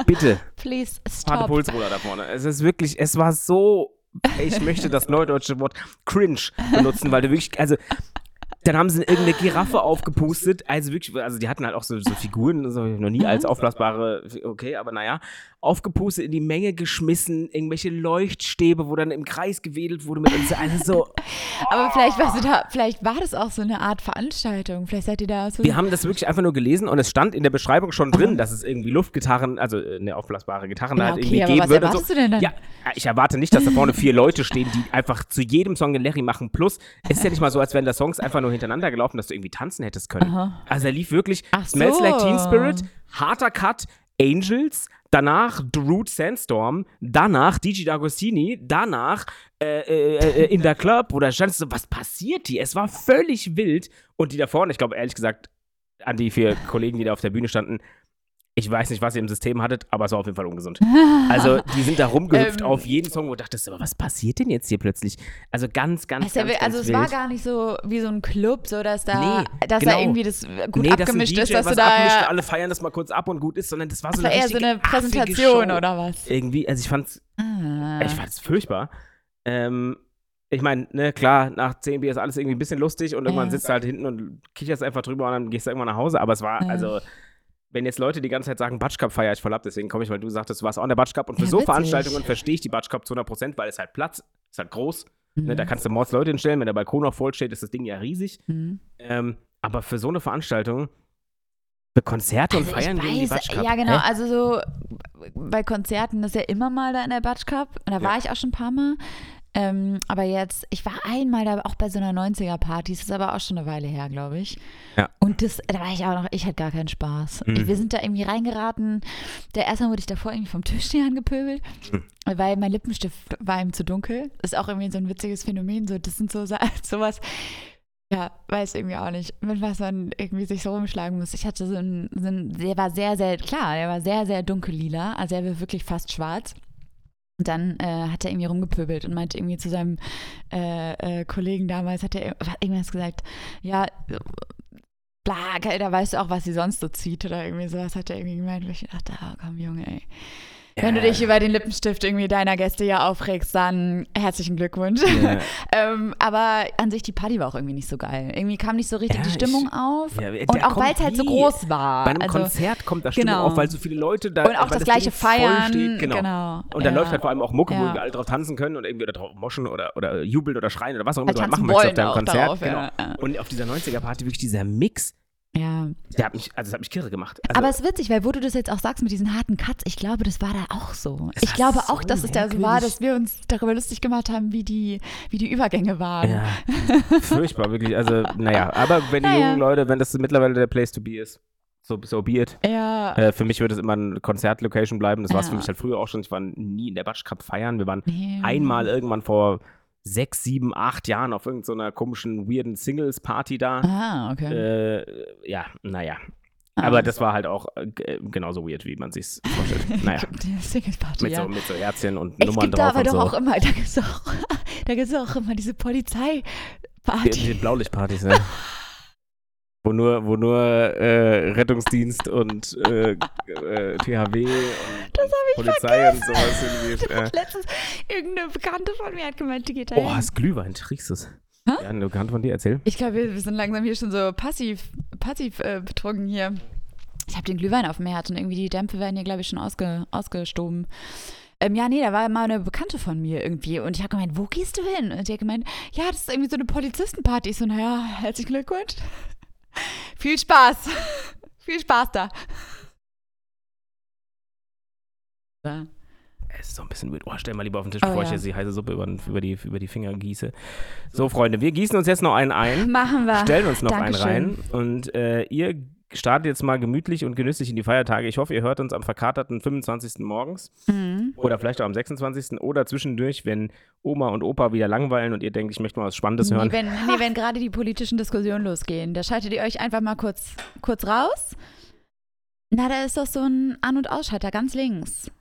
Bitte. Please stop. Pulsruder da vorne. Es ist wirklich, es war so. Ich möchte das neudeutsche Wort cringe benutzen, weil du wirklich, also dann haben sie irgendeine Giraffe aufgepustet. Also wirklich, also die hatten halt auch so, so Figuren, so noch nie als aufblasbare, okay, aber naja, aufgepustet in die Menge geschmissen, irgendwelche Leuchtstäbe, wo dann im Kreis gewedelt wurde mit uns. Also so, Aber vielleicht, weißt du, da, vielleicht war das auch so eine Art Veranstaltung. Vielleicht seid ihr da so. wir haben das wirklich einfach nur gelesen und es stand in der Beschreibung schon drin, dass es irgendwie Luftgitarren, also äh, eine aufblasbare Gitarren da ja, halt okay, irgendwie aber geben was würde. erwartest So. du denn dann? Ja, ich erwarte nicht, dass da vorne vier Leute stehen, die einfach zu jedem Song den Larry machen. Plus, es ist ja nicht mal so, als wären da Songs einfach nur hintereinander gelaufen, dass du irgendwie tanzen hättest können. Aha. Also er lief wirklich Ach Smells so. Like Teen Spirit, harter Cut, Angels, danach Root Sandstorm, danach DJ D'Agostini, danach äh, äh, äh, in der Club, wo da stand so, was passiert hier? Es war völlig wild. Und die da vorne, ich glaube ehrlich gesagt, an die vier Kollegen, die da auf der Bühne standen, ich weiß nicht, was ihr im System hattet, aber es war auf jeden Fall ungesund. Also, die sind da rumgehüpft Ähm. auf jeden Song, wo du dachtest, aber was passiert denn jetzt hier plötzlich? Also ganz, ganz, ja ganz, also ganz es war wild. gar nicht so wie so ein Club, so dass da, Nee, dass genau. da irgendwie das gut nee, abgemischt dass DJ ist, dass du da abmischt, alle feiern das mal kurz ab und gut ist, sondern das war so das war eine eher so eine Präsentation Show. oder was? Irgendwie, also ich fand's, Ah. ich fand's furchtbar. Ähm, ich meine, ne, klar, nach 10 Bier ist alles irgendwie ein bisschen lustig und irgendwann Ja. sitzt du halt hinten und kicherst einfach drüber und dann gehst du irgendwann nach Hause. Aber es war, Ja. also, wenn jetzt Leute die ganze Zeit sagen, Batsch Cup feier ich voll ab, deswegen komme ich, weil du sagtest, du warst auch in der Batsch Cup und für Ja, so witzig. Veranstaltungen verstehe ich die Batsch Cup zu 100 Prozent, weil es halt Platz, ist halt groß. Ne, Mhm. da kannst du Mords Leute hinstellen, wenn der Balkon noch voll steht, ist das Ding ja riesig. Mhm. Ähm, aber für so eine Veranstaltung, Für Konzerte und Also Feiern ich gegen die weiß, Batsch Cup. Ja, genau. Hä? Also so bei Konzerten ist ja immer mal da in der Batsch Cup. Und da Ja. war ich auch schon ein paar Mal. Ähm, aber jetzt, ich war einmal da auch bei so einer 90er-Party, das ist aber auch schon eine Weile her, glaube ich. Ja. Und das, da war ich auch noch, ich hatte gar keinen Spaß. Mhm. Wir sind da irgendwie reingeraten. Der erste Mal wurde ich davor irgendwie vom Tischsteh angepöbelt, Mhm. weil mein Lippenstift war ihm zu dunkel. Ist auch irgendwie so ein witziges Phänomen. So, das sind so sowas. Ja, weiß irgendwie auch nicht, mit was man irgendwie sich so rumschlagen muss. Ich hatte so einen, so einen der war sehr, sehr, klar, der war sehr, sehr dunkellila, also er war wirklich fast schwarz. Und dann äh, hat er irgendwie rumgepöbelt und meinte irgendwie zu seinem äh, äh, Kollegen damals, hat er irgendwas gesagt, ja, bla, da weißt du auch, was sie sonst so zieht oder irgendwie sowas, hat er irgendwie gemeint. Und ich dachte, ah, komm, Junge, ey. Wenn du dich über den Lippenstift irgendwie deiner Gäste ja aufregst, dann herzlichen Glückwunsch. Ähm, aber an sich, die Party war auch irgendwie nicht so geil. Irgendwie kam nicht so richtig die ich- Stimmung auf. Ja, der und auch weil es halt so groß war. Bei einem also, Konzert kommt da Stimmung genau. auf, weil so viele Leute da und auch weil das gleiche Feiern. steht. Genau. genau. Und dann ja. läuft halt vor allem auch Mucke, wo wir alle drauf tanzen können und irgendwie drauf moschen oder, oder jubeln oder schreien oder was auch immer Halt du machen möchtest auf deinem Konzert. darauf, genau. Und auf dieser 90er-Party wirklich dieser Mix, ja. der hat mich, also das hat mich kirre gemacht. Also, Aber es ist witzig, weil wo du das jetzt auch sagst mit diesen harten Cuts, ich glaube, das war da auch so. Ich glaube so auch, dass es da so war, dass wir uns darüber lustig gemacht haben, wie die, wie die Übergänge waren. ja, furchtbar, wirklich. Also, naja, aber wenn die Naja. jungen Leute, wenn das mittlerweile der Place to be ist, so, so be it. Ja. Äh, für mich wird es immer eine Konzertlocation bleiben. Das war es Ja. für mich halt früher auch schon. Ich war nie in der Batsch Cup feiern. Wir waren Nee. einmal irgendwann vor sechs, sieben, acht Jahren auf irgendeiner komischen, weirden Singles-Party da. Ah, okay. Äh, ja, naja. Ah. Aber das war halt auch äh, genauso weird, wie man sich's vorstellt. Naja. Die Mit, ja. so, mit so Herzchen und Es Nummern gibt da drauf aber und doch so. auch immer, da gibt es auch, da gibt's auch immer diese Die, Polizeiparty. die Blaulichtpartys, ne? Wo nur, wo nur äh, Rettungsdienst und äh, äh, THW und, Polizei und sowas irgendwie. Äh. Letztens irgendeine Bekannte von mir hat gemeint, die geht da Oh, hast Glühwein, trinkst? Hä? Ja, eine Bekannte von dir, erzähl. Ich glaube, wir, wir sind langsam hier schon so passiv, passiv äh, betrunken hier. Ich habe den Glühwein auf dem Herz und irgendwie die Dämpfe werden hier, glaube ich, schon ausge, ausgestoben. Ähm, ja, nee, da war mal eine Bekannte von mir irgendwie und ich habe gemeint, wo gehst du hin? Und die hat gemeint, ja, das ist irgendwie so eine Polizistenparty. Ich so, naja, herzlichen Glückwunsch. Viel Spaß. Viel Spaß da. Ja. Es ist so ein bisschen weird. Oh, stell mal lieber auf den Tisch, Oh, bevor ich ja. jetzt die heiße Suppe über, über, die, über die Finger gieße. So, Freunde, wir gießen uns jetzt noch einen ein, Machen wir. stellen uns noch Dankeschön. einen rein und äh, ihr startet jetzt mal gemütlich und genüsslich in die Feiertage. Ich hoffe, ihr hört uns am verkaterten 25. morgens Mhm. oder vielleicht auch am 26. oder zwischendurch, wenn Oma und Opa wieder langweilen und ihr denkt, ich möchte mal was Spannendes hören. Nee, wenn, nee, wenn gerade die politischen Diskussionen losgehen, da schaltet ihr euch einfach mal kurz, kurz raus. Na, da ist doch so ein An- und Ausschalter ganz links.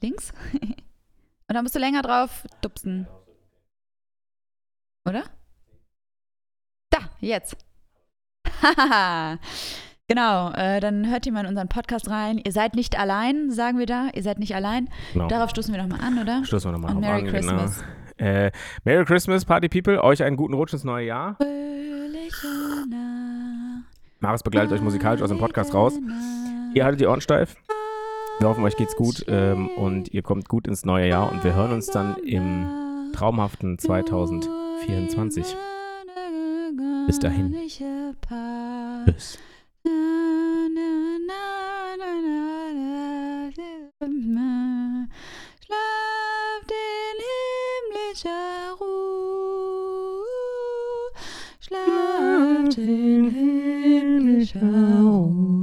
Links? und da musst du länger drauf dupsen. Oder? Da, jetzt. Hahaha. Genau, äh, dann hört ihr mal in unseren Podcast rein. Ihr seid nicht allein, sagen wir da. Ihr seid nicht allein. Genau. Darauf stoßen wir nochmal an, oder? Stoßen wir nochmal drauf Merry an, Christmas. Genau. Äh, Merry Christmas, Party People. Euch einen guten Rutsch ins neue Jahr. Fröhliche Nacht. Maris begleitet euch musikalisch aus dem Podcast raus. Ihr haltet die Ohren steif. Wir hoffen, euch geht's gut ähm, und ihr kommt gut ins neue Jahr und wir hören uns dann im traumhaften 2024. Bis dahin. Tschüss. Schlaf den himmlischer Ruhe, schlaf den himmlischer Ruhe.